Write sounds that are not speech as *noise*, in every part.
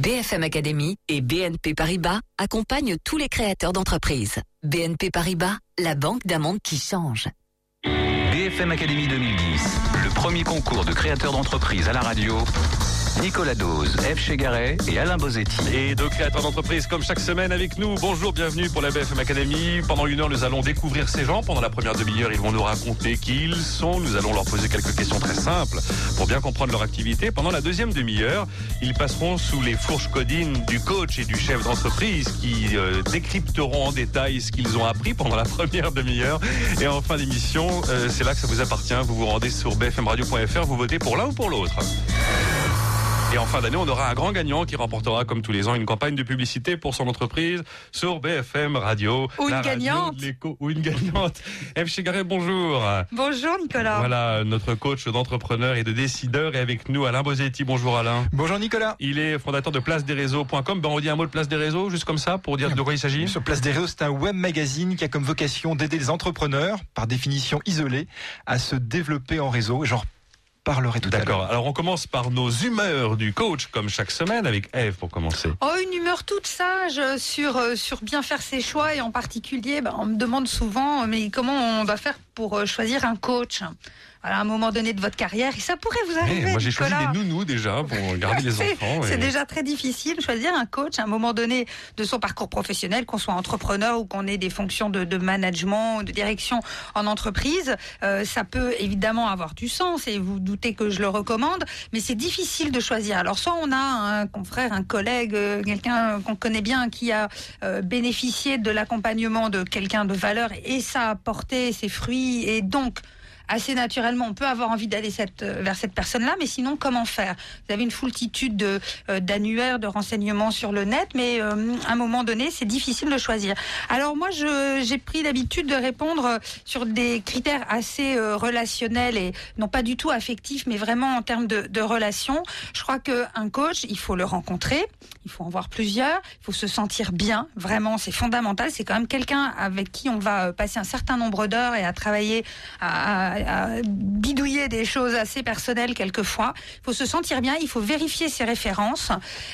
BFM Academy et BNP Paribas accompagnent tous les créateurs d'entreprises. BNP Paribas, la banque d'un qui change. BFM Academy 2010, le premier concours de créateurs d'entreprises à la radio. Nicolas Dose, F. Chegaray et Alain Bozetti. Et deux créateurs d'entreprise comme chaque semaine avec nous. Bonjour, bienvenue pour la BFM Academy. Pendant une heure, nous allons découvrir ces gens. Pendant la première demi-heure, ils vont nous raconter qui ils sont. Nous allons leur poser quelques questions très simples pour bien comprendre leur activité. Pendant la deuxième demi-heure, ils passeront sous les fourches codines du coach et du chef d'entreprise qui euh, décrypteront en détail ce qu'ils ont appris pendant la *laughs* première demi-heure. Et en fin d'émission, euh, c'est là que ça vous appartient. Vous vous rendez sur bfmradio.fr, vous votez pour l'un ou pour l'autre. Et en fin d'année, on aura un grand gagnant qui remportera, comme tous les ans, une campagne de publicité pour son entreprise sur BFM Radio. Ou une radio gagnante. Ou une gagnante. *laughs* F. Chegaré, bonjour. Bonjour Nicolas. Voilà, notre coach d'entrepreneurs et de décideurs est avec nous, Alain Bosetti. Bonjour Alain. Bonjour Nicolas. Il est fondateur de placedesréseaux.com. Ben, on dit un mot de Place des Réseaux, juste comme ça, pour dire de quoi il s'agit? Sur Place des Réseaux, c'est un web magazine qui a comme vocation d'aider les entrepreneurs, par définition isolés, à se développer en réseau. Parlerai tout à l'heure. D'accord. Alors, on commence par nos humeurs du coach, comme chaque semaine, avec Eve pour commencer. Oh, une humeur toute sage euh, sur, euh, sur bien faire ses choix et en particulier, ben, on me demande souvent, euh, mais comment on doit faire pour choisir un coach? À un moment donné de votre carrière et ça pourrait vous arriver. moi, j'ai choisi des nounous déjà pour *laughs* garder les enfants. C'est et- déjà très difficile de choisir un coach à un moment donné de son parcours professionnel, qu'on soit entrepreneur ou qu'on ait des fonctions de, de management ou de direction en entreprise. Euh, ça peut évidemment avoir du sens et vous doutez que je le recommande, mais c'est difficile de choisir. Alors soit on a un confrère, un collègue, euh, quelqu'un qu'on connaît bien qui a euh, bénéficié de l'accompagnement de quelqu'un de valeur et ça a porté ses fruits et donc assez naturellement, on peut avoir envie d'aller euh, vers cette personne-là, mais sinon, comment faire? Vous avez une foultitude de, euh, d'annuaires, de renseignements sur le net, mais euh, à un moment donné, c'est difficile de choisir. Alors moi, j'ai pris l'habitude de répondre sur des critères assez relationnels et non pas du tout affectifs, mais vraiment en termes de, de relations. Je crois qu'un coach, il faut le rencontrer, il faut en voir plusieurs, il faut se sentir bien, vraiment, c'est fondamental. C'est quand même quelqu'un avec qui on va passer un certain nombre d'heures et à travailler à- à bidouiller des choses assez personnelles quelquefois. Il faut se sentir bien, il faut vérifier ses références,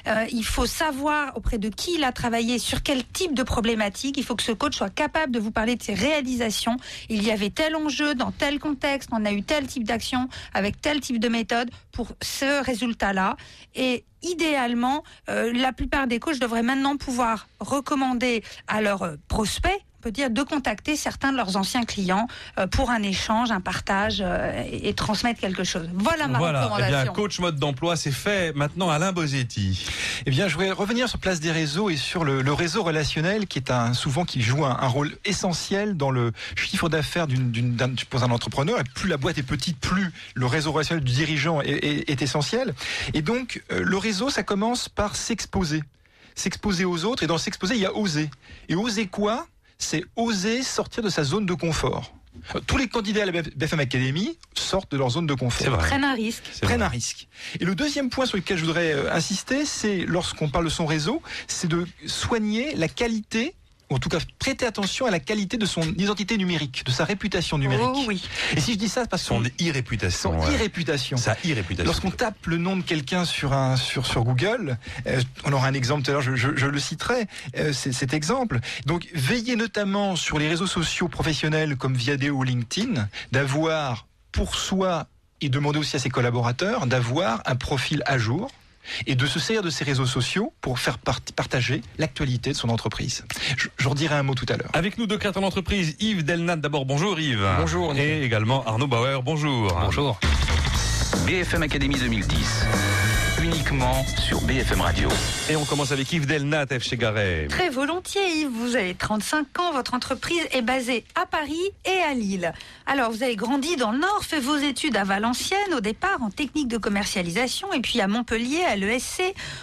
euh, il faut savoir auprès de qui il a travaillé, sur quel type de problématique. Il faut que ce coach soit capable de vous parler de ses réalisations. Il y avait tel enjeu dans tel contexte, on a eu tel type d'action avec tel type de méthode pour ce résultat-là. Et idéalement, euh, la plupart des coachs devraient maintenant pouvoir recommander à leurs prospects peut dire de contacter certains de leurs anciens clients euh, pour un échange, un partage euh, et, et transmettre quelque chose. Voilà ma Voilà, eh bien, recommandation. coach mode d'emploi, c'est fait. Maintenant, Alain Bosetti. Eh bien, je voudrais revenir sur Place des Réseaux et sur le, le réseau relationnel qui est un, souvent qui joue un, un rôle essentiel dans le chiffre d'affaires d'une, d'une, d'un- pour un entrepreneur. Et plus la boîte est petite, plus le réseau relationnel du dirigeant est, est- est essentiel. Et donc, euh, le réseau, ça commence par s'exposer. S'exposer aux autres. Et dans s'exposer, il y a oser. Et oser quoi? C'est oser sortir de sa zone de confort. Euh, Tous les candidats à la BFM Academy sortent de leur zone de confort C'est vrai. Prennent un risque. Prennent un risque. Et le deuxième point sur lequel je voudrais euh, insister, c'est lorsqu'on parle de son réseau, c'est de soigner la qualité, en tout cas prêter attention à la qualité de son identité numérique, de sa réputation numérique. Oh oui. Et si je dis ça, c'est parce que Son son, irréputation. son ouais. irréputation. Sa irréputation. Lorsqu'on tape le nom de quelqu'un sur un sur sur Google, euh, on aura un exemple tout à l'heure, je, je- je le citerai, euh, cet exemple. Donc veillez notamment sur les réseaux sociaux professionnels comme Viadeo ou LinkedIn, d'avoir pour soi et demander aussi à ses collaborateurs d'avoir un profil à jour et de se servir de ces réseaux sociaux pour faire part- partager l'actualité de son entreprise. Je, je redirai un mot tout à l'heure. Avec nous deux créateurs d'entreprise, Yves Delnat d'abord. Bonjour Yves. Bonjour, Et également Arnaud Bauer. Bonjour. Bonjour. BFM Academy 2010, uniquement sur BFM Radio. Et on commence avec Yves Delnat, F. Chegaray. Très volontiers, Yves. Vous avez 35 ans, votre entreprise est basée à Paris et à Lille. Alors, vous avez grandi dans le Nord, fait vos études à Valenciennes au départ en technique de commercialisation et puis à Montpellier, à l'ESC.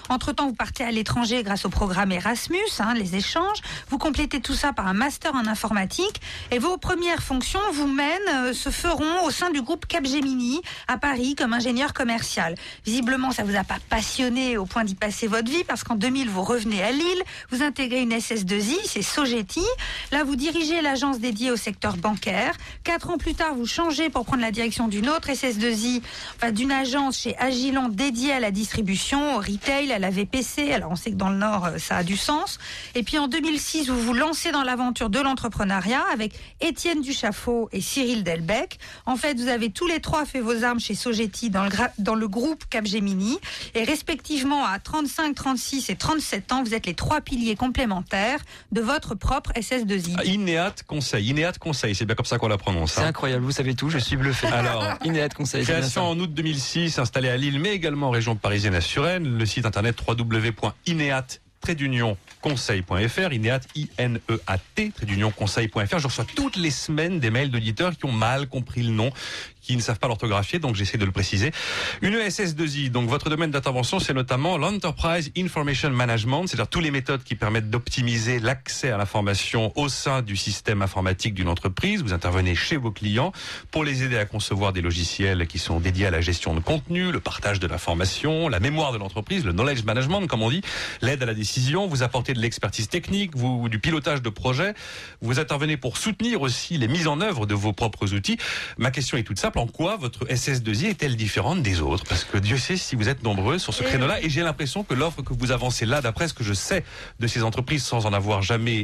Entre-temps, vous partez à l'étranger grâce au programme Erasmus, hein, les échanges. Vous complétez tout ça par un master en informatique et vos premières fonctions vous mènent, euh, se feront au sein du groupe Capgemini à Paris comme ingénieur commercial. Visiblement, ça vous a pas pas passionné au point d'y passer votre vie, parce qu'en 2000, vous revenez à Lille, vous intégrez une SS2I, c'est Sogeti. Là, vous dirigez l'agence dédiée au secteur bancaire. Quatre ans plus tard, vous changez pour prendre la direction d'une autre SS2I, enfin d'une agence chez Agilon dédiée à la distribution, au retail, à la VPC. Alors, on sait que dans le Nord, euh, ça a du sens. Et puis en 2006, vous vous lancez dans l'aventure de l'entrepreneuriat avec Étienne Duchaffaut et Cyril Delbecq. En fait, vous avez tous les trois fait vos armes chez Sogeti dans le, dans le groupe Capgemini. Et respectivement, à 35, 36 et 37 ans, vous êtes les trois piliers complémentaires de votre propre SS2I. Ah, Ineat Conseil. Ineat Conseil, c'est bien comme ça qu'on la prononce. C'est hein. incroyable, vous savez tout, je suis bluffé. *laughs* Alors, Ineat Conseil. c'est bien ça. Création en août 2006, installé à Lille, mais également en région parisienne à Suresnes. Le site internet www.ineat conseil.fr, INEAT, I-N-E-A-T, trait d'union conseil.fr. Je reçois toutes les semaines des mails d'auditeurs qui ont mal compris le nom, qui ne savent pas l'orthographier, donc j'essaie de le préciser. Une SS2I, donc votre domaine d'intervention, c'est notamment l'Enterprise Information Management, c'est-à-dire toutes les méthodes qui permettent d'optimiser l'accès à l'information au sein du système informatique d'une entreprise. Vous intervenez chez vos clients pour les aider à concevoir des logiciels qui sont dédiés à la gestion de contenu, le partage de l'information, la mémoire de l'entreprise, le knowledge management, comme on dit, l'aide à la décision, vous apportez de l'expertise technique, vous, du pilotage de projet, vous intervenez pour soutenir aussi les mises en œuvre de vos propres outils. Ma question est toute simple, en quoi votre SS2I est-elle différente des autres? Parce que Dieu sait si vous êtes nombreux sur ce créneau-là, et j'ai l'impression que l'offre que vous avancez là, d'après ce que je sais de ces entreprises, sans en avoir jamais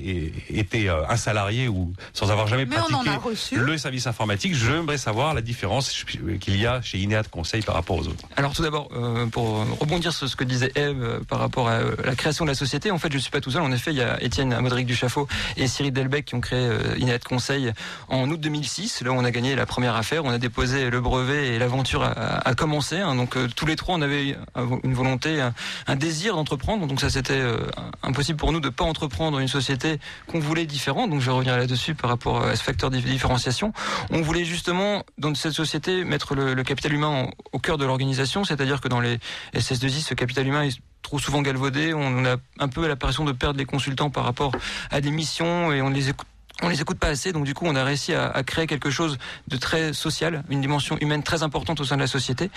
été euh, un salarié ou sans avoir jamais Mais pratiqué le service informatique, j'aimerais savoir la différence qu'il y a chez Ineat Conseil par rapport aux autres. Alors tout d'abord, euh, pour rebondir sur ce que disait Eve euh, par rapport à la création de la société, en fait je suis pas tout seul. En effet, il y a Étienne Modric Duchaffaut et Cyril Delbecq qui ont créé Inet Conseil en août 2006. Là où on a gagné la première affaire, on a déposé le brevet et l'aventure a, a commencé. hein. Donc euh, tous les trois, on avait une volonté, un, désir d'entreprendre. Donc ça c'était euh, impossible pour nous de pas entreprendre une société qu'on voulait différente. Donc je revenir là-dessus par rapport à ce facteur de différenciation. On voulait justement dans cette société mettre le, capital humain au cœur de l'organisation, c'est-à-dire que dans les SS2I, ce capital humain est trop souvent galvaudé. On a un peu l'impression de perdre les consultants par rapport à des missions et on les écoute. On les écoute pas assez, donc du coup, on a réussi à, à créer quelque chose de très social, une dimension humaine très importante au sein de la société,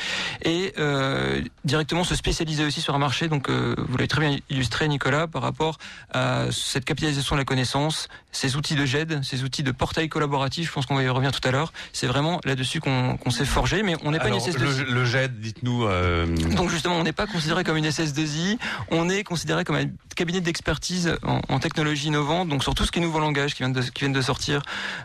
et euh, directement se spécialiser aussi sur un marché. Donc, euh, vous l'avez très bien illustré, Nicolas, par rapport à cette capitalisation de la connaissance, ces outils de GED, ces outils de portail collaboratif. Je pense qu'on va y revenir tout à l'heure. C'est vraiment là-dessus qu'on s'est forgé, mais on n'est pas une Alors, SS2I. le, le GED, dites-nous. euh, Donc justement, on n'est pas considéré comme une SS2I, on est considéré comme un cabinet d'expertise en, en technologie innovante, donc sur tout ce qui est nouveaux langages qui viennent de, qui viennent de sortir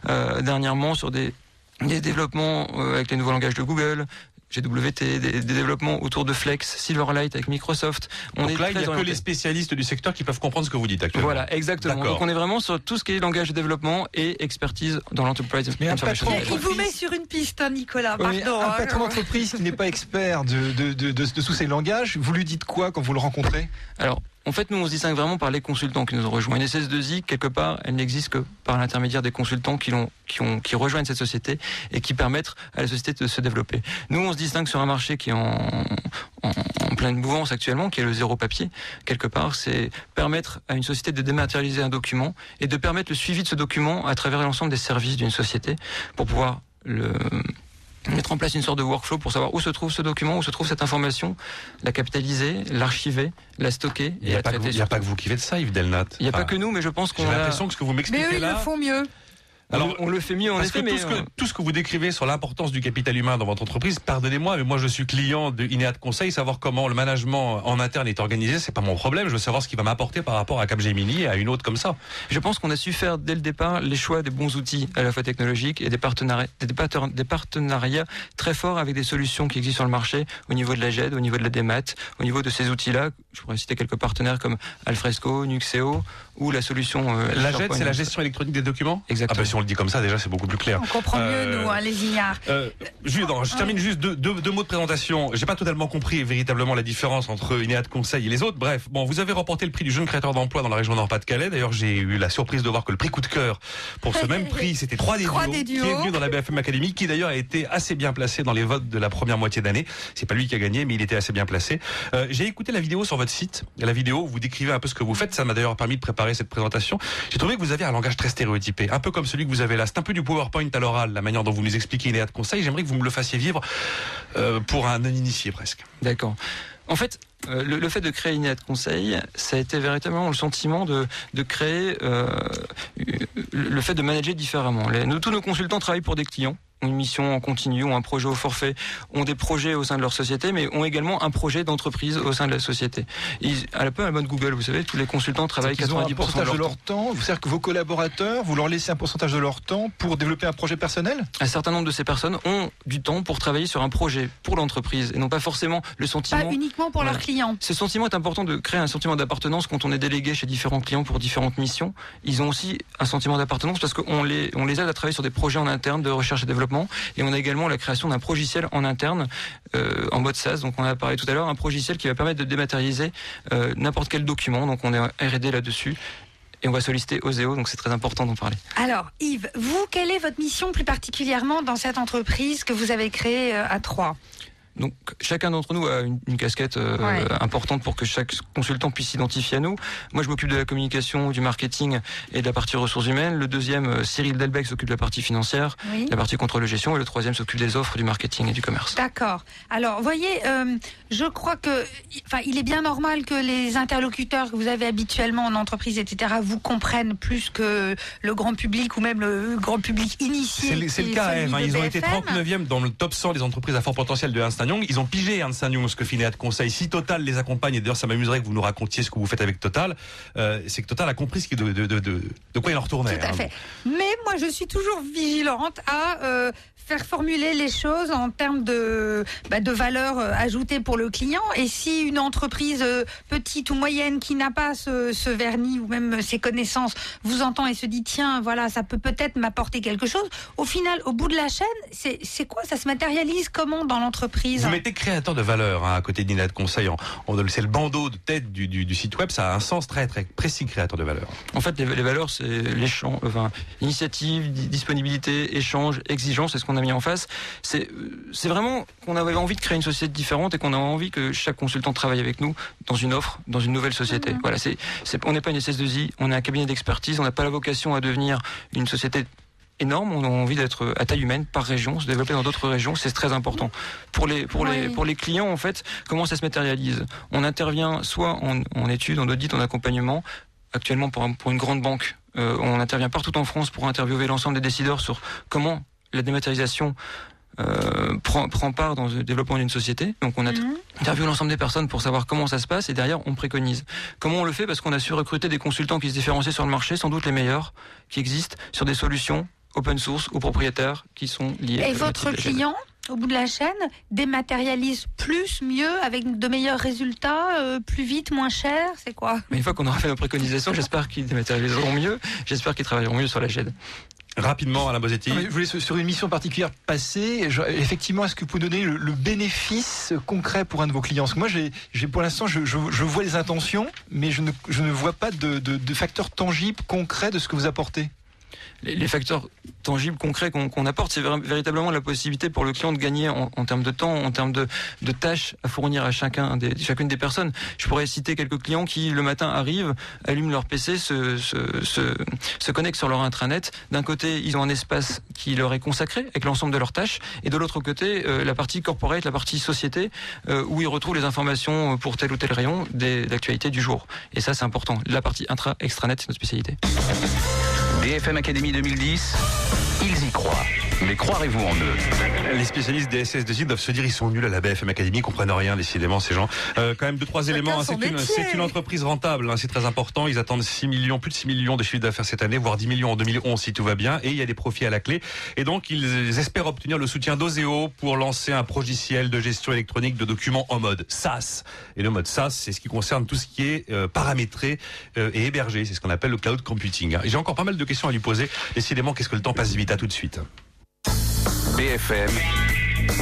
euh, dernièrement, sur des, des développements euh, avec les nouveaux langages de Google. GWT, des, des développements autour de Flex, Silverlight avec Microsoft. On donc est là, il n'y a que les spécialistes du secteur qui peuvent comprendre ce que vous dites actuellement. Voilà, exactement. Donc on est vraiment sur tout ce qui est langage de développement et expertise dans l'enterprise Mais un patron-. Il vous met sur une piste, hein, Nicolas. Oui, Pardon. un hein. patron d'entreprise qui n'est pas expert de, de, de, de- de tous ces langages, vous lui dites quoi quand vous le rencontrez? Alors, en fait, nous, on se distingue vraiment par les consultants qui nous ont rejoints. Une SS2I, quelque part, elle n'existe que par l'intermédiaire des consultants qui, qui, ont, qui rejoignent cette société et qui permettent à la société de se développer. Nous, on se distingue sur un marché qui est en, en, en pleine mouvance actuellement, qui est le zéro papier. Quelque part, c'est permettre à une société de dématérialiser un document et de permettre le suivi de ce document à travers l'ensemble des services d'une société pour pouvoir le mettre en place une sorte de workflow pour savoir où se trouve ce document, où se trouve cette information, la capitaliser, l'archiver, la stocker Il et n'y a, la pas que traiter. vous- il y a pas que vous qui faites ça, Yves Delnat. Il n'y a pas que nous, mais je pense qu'on J'ai a- l'impression que ce que vous Mais m'expliquez eux, ils là. le font mieux. Alors, on le fait mieux en Parce effet, que, mais tout, ce que tout ce que vous décrivez sur l'importance du capital humain dans votre entreprise, pardonnez-moi, mais moi je suis client de Ineat Conseil, savoir comment le management en interne est organisé, c'est pas mon problème. Je veux savoir ce qu'il va m'apporter par rapport à Capgemini et à une autre comme ça. je pense qu'on a su faire dès le départ les choix des bons outils à la fois technologiques et des partenariats, des, parten- des partenariats très forts avec des solutions qui existent sur le marché au niveau de la GED, au niveau de la DEMAT, au niveau de ces outils-là. Je pourrais citer quelques partenaires comme Alfresco, Nuxeo ou la solution. euh, La GED, c'est la gestion électronique des documents? Exactement. Ah ben, si on le dit comme ça, déjà c'est beaucoup plus clair. On comprend Euh, mieux, nous, hein, les ignares. Euh, juste, non, je termine juste deux, deux, deux mots de présentation. J'ai pas totalement compris véritablement la différence entre Ineat Conseil et les autres. Bref, bon, vous avez remporté le prix du jeune créateur d'emploi dans la région Nord-Pas-de-Calais. D'ailleurs, j'ai eu la surprise de voir que le prix coup de cœur pour ce même *laughs* prix, c'était 3 des, Trois duos, des qui est venu dans la BFM Academy, qui d'ailleurs a été assez bien placé dans les votes de la première moitié d'année. C'est pas lui qui a gagné, mais il était assez bien placé. Euh, j'ai écouté la vidéo sur votre site. La vidéo, où vous décrivez un peu ce que vous faites. Ça m'a d'ailleurs permis de préparer cette présentation. J'ai trouvé que vous avez un langage très stéréotypé, un peu comme celui vous avez là. C'est un peu du PowerPoint à l'oral, la manière dont vous nous expliquez Ineat Conseil. J'aimerais que vous me le fassiez vivre euh, pour un non-initié presque. D'accord. En fait, euh, le, fait de créer Inéa de conseil, ça a été véritablement le sentiment de, de créer euh, le fait de manager différemment. Les- nous, tous nos consultants travaillent pour des clients une mission en continu, ont un projet au forfait, ont des projets au sein de leur société, mais ont également un projet d'entreprise au sein de la société. Ils, à la peu à la mode Google, vous savez, tous les consultants travaillent Ils ont un 90% de pourcentage leur de temps. leur temps. C'est-à-dire que vos collaborateurs, vous leur laissez un pourcentage de leur temps pour développer un projet personnel? Un certain nombre de ces personnes ont du temps pour travailler sur un projet pour l'entreprise et non pas forcément le Pas sentiment. uniquement pour Voilà. leurs clients. Ce sentiment est important de créer un sentiment d'appartenance quand on est délégué chez différents clients pour différentes missions. Ils ont aussi un sentiment d'appartenance parce qu'on les, on les aide à travailler sur des projets en interne de recherche et développement. Et on a également la création d'un progiciel en interne euh, en mode SaaS. Donc on a parlé tout à l'heure, un progiciel qui va permettre de dématérialiser euh, n'importe quel document. Donc on est R&D là-dessus. Et on va solliciter Oseo, donc c'est très important d'en parler. Alors, Yves, vous, quelle est votre mission plus particulièrement dans cette entreprise que vous avez créée euh, à Troyes? Donc chacun d'entre nous a une, une casquette euh, Ouais. importante pour que chaque consultant puisse s'identifier à nous. Moi, je m'occupe de la communication, du marketing et de la partie ressources humaines. Le deuxième, euh, Cyril Delbecq, s'occupe de la partie financière, Oui. la partie contrôle de gestion. Et le troisième s'occupe des offres, du marketing et du commerce. D'accord. Alors, voyez, euh, je crois que, enfin, il est bien normal que les interlocuteurs que vous avez habituellement en entreprise, etc., vous comprennent plus que le grand public ou même le grand public initié. C'est le, cas, Eve, hein. Ils ont été BFM. 39e dans le top 100 des entreprises à fort potentiel de Ernst Ils ont pigé Ernst Young ce que Finéa de conseil. Si Total les accompagne, et d'ailleurs ça m'amuserait que vous nous racontiez ce que vous faites avec Total, euh, c'est que Total a compris ce qui de, de, de, de, de quoi il en retournait. Tout à hein. fait. Mais moi, je suis toujours vigilante à euh, faire formuler les choses en termes de, bah, de valeur euh, ajoutée pour le client. Et si une entreprise euh, petite ou moyenne qui n'a pas ce, ce vernis ou même ses connaissances vous entend et se dit tiens, voilà, ça peut peut-être m'apporter quelque chose, au final, au bout de la chaîne, c'est c'est quoi? Ça se matérialise comment dans l'entreprise? Vous mettez créateur de valeur hein, à côté d'Ina de conseil. C'est le bandeau de tête du, du, du site web. Ça a un sens très très précis, créateur de valeur. En fait, les, les valeurs, c'est l'échange, enfin, initiative, di- disponibilité, échange, exigence, c'est ce qu'on a mis en face. C'est, euh, c'est vraiment qu'on avait envie de créer une société différente et qu'on a envie que chaque consultant travaille avec nous dans une offre, dans une nouvelle société. Voilà, c'est, on n'est pas une SS2I, on est un cabinet d'expertise, on n'a pas la vocation à devenir une société énorme, on a envie d'être à taille humaine par région, se développer dans d'autres régions, c'est très important. Pour les, pour les, pour les clients, en fait, comment ça se matérialise? On intervient soit en, en études, en audit, en accompagnement, actuellement pour, un- pour une grande banque, euh, on intervient partout en France pour interviewer l'ensemble des décideurs sur comment la dématérialisation euh, prend, prend part dans le développement d'une société. Donc on a Mhm. interviewe l'ensemble des personnes pour savoir comment ça se passe et derrière on préconise. Comment on le fait? Parce qu'on a su recruter des consultants qui se différencient sur le marché, sans doute les meilleurs qui existent, sur des solutions open source aux propriétaires qui sont liés. Et votre chaîne. client, au bout de la chaîne, dématérialise plus, mieux, avec de meilleurs résultats, euh, plus vite, moins cher? C'est quoi? Mais une fois qu'on aura fait nos préconisations, j'espère qu'ils dématérialiseront mieux. J'espère qu'ils travailleront mieux sur la GED. Rapidement, Alain mais Je voulais sur une mission particulière passée. effectivement, est-ce que vous pouvez donner le, bénéfice concret pour un de vos clients? Parce que moi, j'ai, pour l'instant, je, je- je vois les intentions, mais je ne, ne vois pas de, de, de facteurs tangibles, concrets de ce que vous apportez. Les, facteurs tangibles, concrets qu'on apporte, c'est vér- véritablement la possibilité pour le client de gagner en, termes de temps, en termes de, tâches à fournir à chacun des, chacune des personnes. Je pourrais citer quelques clients qui, le matin, arrivent, allument leur PC, se, connectent sur leur intranet. D'un côté, ils ont un espace qui leur est consacré avec l'ensemble de leurs tâches, et de l'autre côté, euh, la partie corporate, la partie société, euh, où ils retrouvent les informations pour tel ou tel rayon d'actualité du jour. Et ça, c'est important. La partie intra-extranet, c'est notre spécialité. BFM Academy 2010, ils y croient. Mais croirez-vous en eux? Les spécialistes des SS2I doivent se dire ils sont nuls à la BFM Academy, ils comprennent rien décidément ces gens. Euh, quand même deux trois éléments. hein. C'est une, c'est une entreprise rentable, hein, c'est très important. Ils attendent 6 millions, plus de 6 millions de chiffre d'affaires cette année, voire 10 millions en 2011 si tout va bien. Et il y a des profits à la clé. Et donc ils espèrent obtenir le soutien d'Oseo pour lancer un logiciel de gestion électronique de documents en mode SaaS. Et le mode SaaS, c'est ce qui concerne tout ce qui est euh, paramétré euh, et hébergé. C'est ce qu'on appelle le cloud computing. hein. Et J'ai encore pas mal de questions à lui poser. Décidément, qu'est-ce que le temps passe vite? À tout de suite. BFM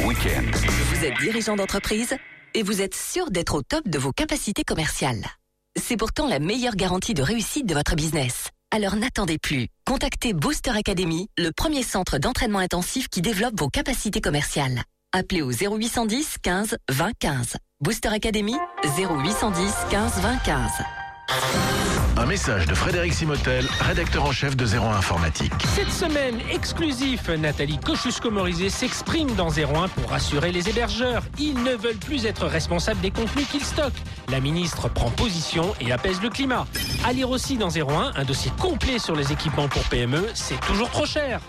Weekend. Vous êtes dirigeant d'entreprise et vous êtes sûr d'être au top de vos capacités commerciales. C'est pourtant la meilleure garantie de réussite de votre business. Alors n'attendez plus. Contactez Booster Academy, le premier centre d'entraînement intensif qui développe vos capacités commerciales. Appelez au 0810 15 20 15. Booster Academy 0810 15 20 15. Un message de Frédéric Simotel, rédacteur en chef de 01 Informatique. Cette semaine, exclusif, Nathalie Kosciusko-Morizet s'exprime dans 01 pour rassurer les hébergeurs. Ils ne veulent plus être responsables des contenus qu'ils stockent. La ministre prend position et apaise le climat. À lire aussi dans 01, un dossier complet sur les équipements pour PME, c'est toujours trop cher.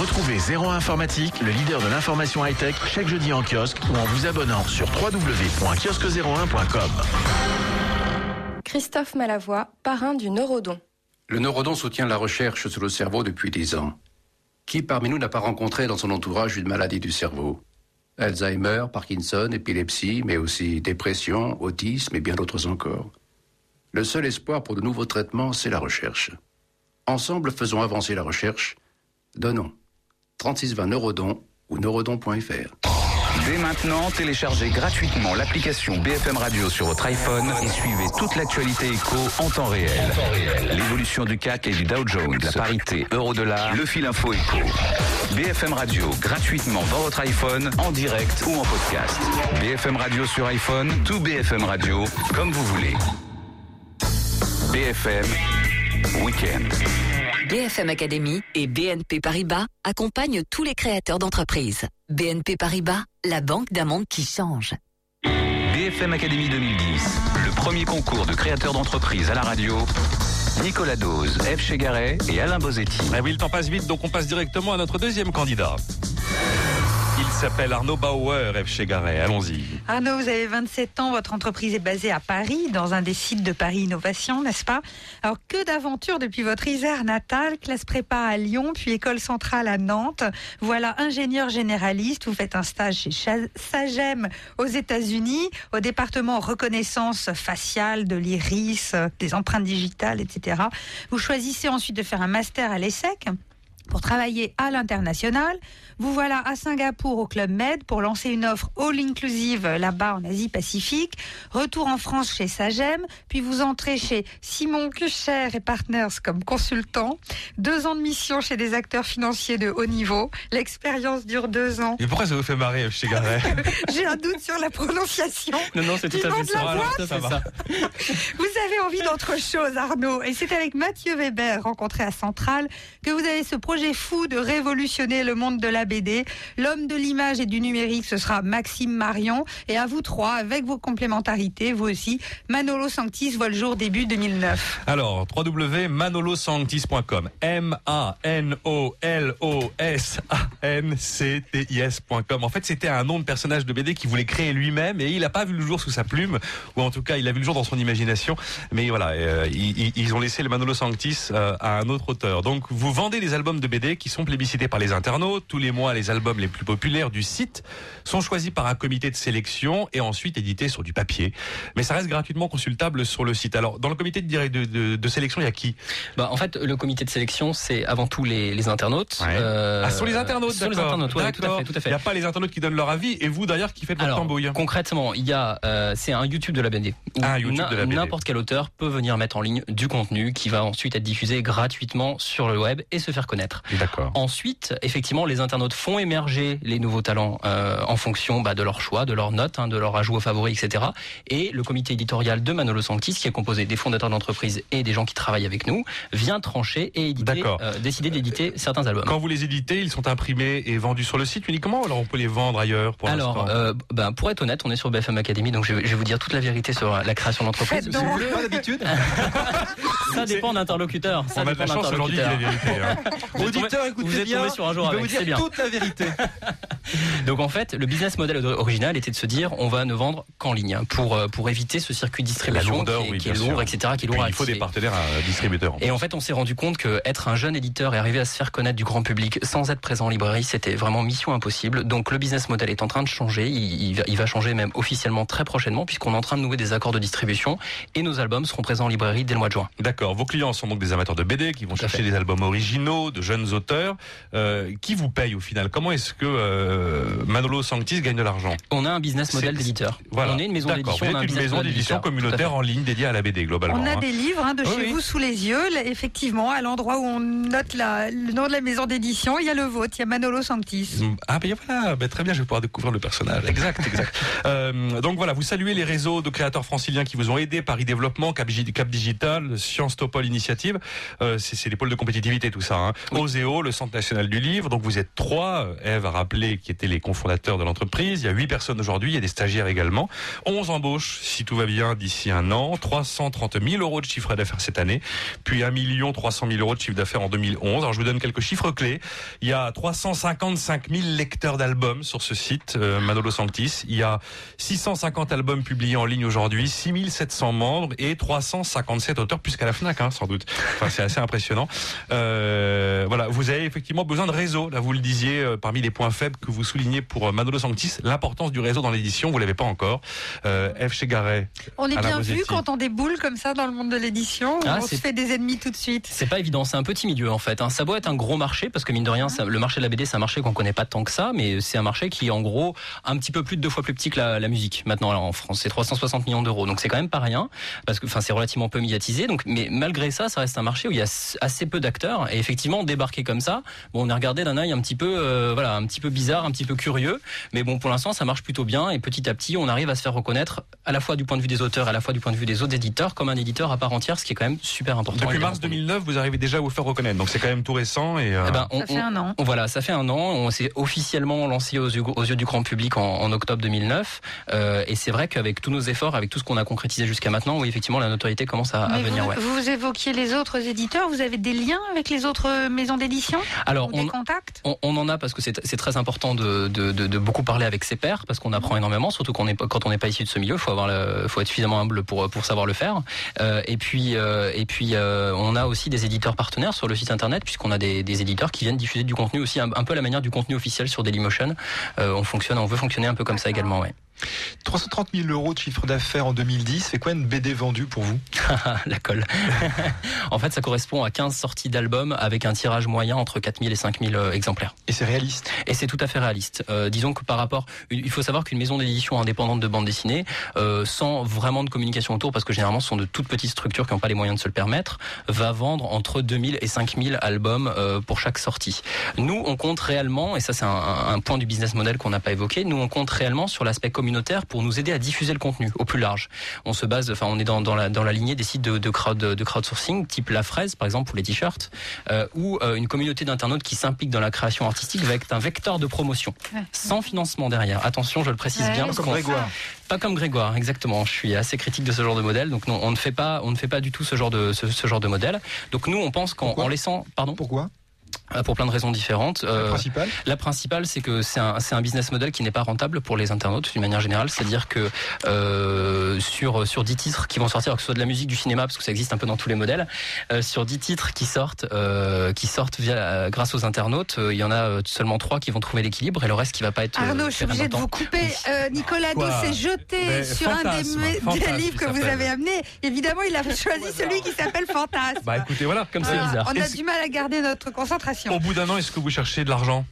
Retrouvez 01 Informatique, le leader de l'information high-tech, chaque jeudi en kiosque ou en vous abonnant sur www.kiosque01.com. Christophe Malavoie, parrain du Neurodon. Le Neurodon soutient la recherche sur le cerveau depuis dix ans. Qui parmi nous n'a pas rencontré dans son entourage une maladie du cerveau? Alzheimer, Parkinson, épilepsie, mais aussi dépression, autisme et bien d'autres encore. Le seul espoir pour de nouveaux traitements, c'est la recherche. Ensemble, faisons avancer la recherche. Donnons. 3620 Neurodon ou neurodon.fr. Dès maintenant, téléchargez gratuitement l'application BFM Radio sur votre iPhone et suivez toute l'actualité éco en temps réel. L'évolution du CAC et du Dow Jones, la parité euro-dollar, le fil info éco. BFM Radio gratuitement dans votre iPhone, en direct ou en podcast. BFM Radio sur iPhone, tout BFM Radio, comme vous voulez. BFM Weekend. BFM Academy et BNP Paribas accompagnent tous les créateurs d'entreprises. BNP Paribas, la banque d'un monde qui change. BFM Academy 2010, le premier concours de créateurs d'entreprises à la radio. Nicolas Dose, F. Chegaray et Alain Bozetti. Ah oui, le temps passe vite, donc on passe directement à notre deuxième candidat. S'appelle Arnaud Bauer, F. Chegaray. Allons-y. Arnaud, vous avez 27 ans, votre entreprise est basée à Paris, dans un des sites de Paris Innovation, n'est-ce pas? Alors, que d'aventures depuis votre Isère natale, classe prépa à Lyon, puis école centrale à Nantes. Voilà, ingénieur généraliste, vous faites un stage chez Sagem aux États-Unis, au département reconnaissance faciale de l'iris, des empreintes digitales, etc. Vous choisissez ensuite de faire un master à l'ESSEC pour travailler à l'international. Vous voilà à Singapour au Club Med pour lancer une offre all-inclusive là-bas en Asie-Pacifique. Retour en France chez Sagem, puis vous entrez chez Simon Kucher et Partners comme consultant. Deux ans de mission chez des acteurs financiers de haut niveau. L'expérience dure deux ans. Et pourquoi ça vous fait marrer, F. Chegaray J'ai un doute sur la prononciation. Non, non, c'est à fait ça. Tout à fait Ça ça. *laughs* Vous avez envie d'autre chose, Arnaud. Et c'est avec Mathieu Weber, rencontré à Centrale, que vous avez ce projet fou de révolutionner le monde de la BD. L'homme de l'image et du numérique, ce sera Maxime Marion. Et à vous trois, avec vos complémentarités, vous aussi, Manolo Sanctis voit le jour début 2009. Alors, www.manolosanctis.com. M-A-N-O-L-O-S-A-N-C-T-I-S.com. En fait, c'était un nom de personnage de BD qu'il voulait créer lui-même et il n'a pas vu le jour sous sa plume, ou en tout cas, il a vu le jour dans son imagination. Mais voilà, euh, ils, ils ont laissé le Manolo Sanctis euh, à un autre auteur. Donc, vous vendez des albums de BD qui sont plébiscités par les internautes. Tous les mois, les albums les plus populaires du site sont choisis par un comité de sélection et ensuite édités sur du papier. Mais ça reste gratuitement consultable sur le site. Alors, dans le comité de, de, de- de sélection, il y a qui? Bah, en fait, le comité de sélection, c'est avant tout les, les internautes. Ouais. Euh, Ah, sur les internautes, Sur les d'accord. internautes, ouais, tout à D'accord. fait, tout à Il n'y a pas les internautes qui donnent leur avis et vous d'ailleurs qui faites votre Alors, tambouille. concrètement, il y a, euh, c'est un YouTube de la BD. Ah, de. N'importe quel auteur peut venir mettre en ligne du contenu qui va ensuite être diffusé gratuitement sur le web et se faire connaître. D'accord. Ensuite, effectivement, les internautes font émerger les nouveaux talents euh, en fonction bah, de leur choix, de leurs notes, hein, de leur ajout aux favoris, etc. Et le comité éditorial de Manolo Sanctis, qui est composé des fondateurs d'entreprise et des gens qui travaillent avec nous, vient trancher et éditer, euh, décider d'éditer certains albums. Quand vous les éditez, ils sont imprimés et vendus sur le site uniquement alors on peut les vendre ailleurs pour Alors, euh, ben, pour être honnête, on est sur BFM Academy, donc je, vais- je vais vous dire toute la vérité sur la création d'entreprise. Faites donc. Pas d'habitude *laughs* Ça dépend d'interlocuteur. Ça On a de dépend la chance aujourd'hui qu'il y vérité. hein. *laughs* Vous êtes tombé- Auditeur, écoutez vous êtes bien. tombé sur un jour avec, vous dire bien. toute la vérité. *laughs* Donc en fait, le business model original était de se dire, on va ne vendre qu'en ligne hein, pour euh, pour éviter ce circuit de distribution qui est, oui, qui est lourd, sûr. etc., qui est lourd à il faut des partenaires euh, distributeurs. Et en fait, on s'est rendu compte que être un jeune éditeur et arriver à se faire connaître du grand public sans être présent en librairie, c'était vraiment mission impossible. Donc le business model est en train de changer. Il, il va, il va changer même officiellement très prochainement puisqu'on est en train de nouer des accords de distribution et nos albums seront présents en librairie dès le mois de juin. D'accord. Vos clients sont donc des amateurs de BD qui vont Tout à chercher fait. des albums originaux, de jeunes auteurs. Euh, qui vous paye au final? Comment est-ce que euh, Manolo Sanctis gagne de l'argent? On a un business model d'éditeur. Voilà. On est une maison d'édition. On a un êtes une maison d'édition communautaire en ligne dédiée à la BD globalement. On a hein. des livres hein, de Oui, chez oui. vous sous les yeux. Là, Effectivement, à l'endroit où on note la- le nom de la maison d'édition, il y a le vôtre, il y a Manolo Sanctis. Ah ben voilà, ben très bien, je vais pouvoir découvrir le personnage. Exact, exact. *laughs* Euh, donc voilà, vous saluez les réseaux de créateurs franciliens qui vous ont aidé, Paris Développement, Cap, Gi- Cap Digital, Sciences Topol Initiative. Euh, c'est c'est des pôles de compétitivité tout ça. Hein. Oseo, le Centre national du livre. Donc vous êtes trois. Euh, Eve a rappelé qui étaient les cofondateurs de l'entreprise. Il y a huit personnes aujourd'hui. Il y a des stagiaires également. 11 embauches, si tout va bien, d'ici un an. 330 000 euros de chiffre d'affaires cette année. Puis 1 300 000 euros de chiffre d'affaires en 2011. Alors je vous donne quelques chiffres clés. Il y a 355 000 lecteurs d'albums sur ce site, euh, Manolo Sanctis. Il y a 650 albums publiés en ligne aujourd'hui, 6 700 membres et 357 auteurs, plus qu'à la FNAC, hein, sans doute. Enfin, c'est assez impressionnant. Euh, voilà, vous avez effectivement besoin de réseau. Là, vous le disiez, euh, parmi les points faibles que vous soulignez pour euh, Manolo Sanctis, l'importance du réseau dans l'édition, vous l'avez pas encore. Euh, F. Chegaray. On est bien vu quand on déboule comme ça dans le monde de l'édition. Ah, on se fait des ennemis tout de suite. C'est pas évident, c'est un petit milieu en fait. hein. Ça doit être un gros marché parce que mine de rien, ça- le marché de la BD, c'est un marché qu'on connaît pas tant que ça, mais c'est un marché qui est en gros un petit peu plus de deux fois plus petit que la, la musique. Maintenant, alors, en France, c'est 360 millions d'euros, donc c'est quand même pas rien parce que, enfin, c'est relativement peu médiatisé. Donc, mais malgré ça, ça reste un marché où il y a assez peu d'acteurs et effectivement débarquer comme ça, bon, on est regardé d'un œil un petit peu, euh, voilà, un petit peu bizarre, un petit peu curieux, mais bon, pour l'instant, ça marche plutôt bien et petit à petit, on arrive à se faire reconnaître à la fois du point de vue des auteurs, à la fois du point de vue des autres éditeurs, comme un éditeur à part entière, ce qui est quand même super important. Depuis mars 2009, vous arrivez déjà à vous faire reconnaître. Donc c'est quand même tout récent et. euh, Eh ben, on- Ça fait un an. on- Voilà, ça fait un an. On s'est officiellement lancé aux yeux, aux yeux du grand public en, en octobre 2009. Euh, et c'est vrai qu'avec tous nos efforts, avec tout ce qu'on a concrétisé jusqu'à maintenant, oui, effectivement, la notoriété commence à, venir. vous, ouais. vous évoquiez les autres éditeurs, vous avez des liens avec les autres maisons d'édition Alors, ou des on, contacts on, on en a parce que c'est très important de, de, de, de beaucoup parler avec ses pairs parce qu'on apprend énormément, surtout qu'on est, pas- quand on n'est pas issu de ce milieu, faut avoir le, faut être suffisamment humble pour pour savoir le faire. Euh, et puis euh, et puis euh, on a aussi des éditeurs partenaires sur le site internet puisqu'on a des, des éditeurs qui viennent diffuser du contenu aussi un, un peu à la manière du contenu officiel sur Dailymotion. On fonctionne, on veut fonctionner un peu comme ça également, ouais. 330 000 euros de chiffre d'affaires en 2010, c'est quoi une BD vendue pour vous? *laughs* La colle. *laughs* en fait, ça correspond à 15 sorties d'albums avec un tirage moyen entre 4000 et 5000 euh, exemplaires. Et c'est réaliste? Et c'est tout à fait réaliste. Euh, disons que par rapport, il faut savoir qu'une maison d'édition indépendante de bande dessinée, euh, sans vraiment de communication autour, parce que généralement ce sont de toutes petites structures qui n'ont pas les moyens de se le permettre, va vendre entre 2000 et 5000 albums euh, pour chaque sortie. Nous, on compte réellement, et ça c'est un, un point du business model qu'on n'a pas évoqué, nous on compte réellement sur l'aspect communautaire pour nous aider à diffuser le contenu au plus large. On se base, enfin on est dans, dans, la, dans la lignée des sites de, de, crowd, de crowdsourcing, type La Fraise par exemple pour les t-shirts, euh, ou euh, une communauté d'internautes qui s'implique dans la création artistique va être un vecteur de promotion, Ouais. sans financement derrière. Attention, je le précise Ouais, bien. parce Comme Grégoire. pas comme Grégoire, exactement. Je suis assez critique de ce genre de modèle. Donc non, on ne fait pas, on ne fait pas du tout ce genre de ce, ce genre de modèle. Donc nous, on pense qu'en laissant, pardon, Pourquoi? Pour plein de raisons différentes. Le euh, principal la principale, c'est que c'est un, c'est un business model qui n'est pas rentable pour les internautes d'une manière générale. C'est-à-dire que euh, sur sur 10 titres qui vont sortir, que ce soit de la musique, du cinéma, parce que ça existe un peu dans tous les modèles, euh, sur 10 titres qui sortent euh, qui sortent via euh, grâce aux internautes, euh, il y en a euh, seulement trois qui vont trouver l'équilibre et le reste qui va pas être. euh, Arnaud, je suis même de vous couper. Oui. Euh, Nicolas Do Quoi s'est jeté Mais sur un des, livres que vous avez amené. Évidemment, il a *laughs* choisi celui qui s'appelle Fantasme. Bah écoutez, voilà. Comme c'est bizarre. On a du mal à garder notre Au bout d'un an, est-ce que vous cherchez de l'argent?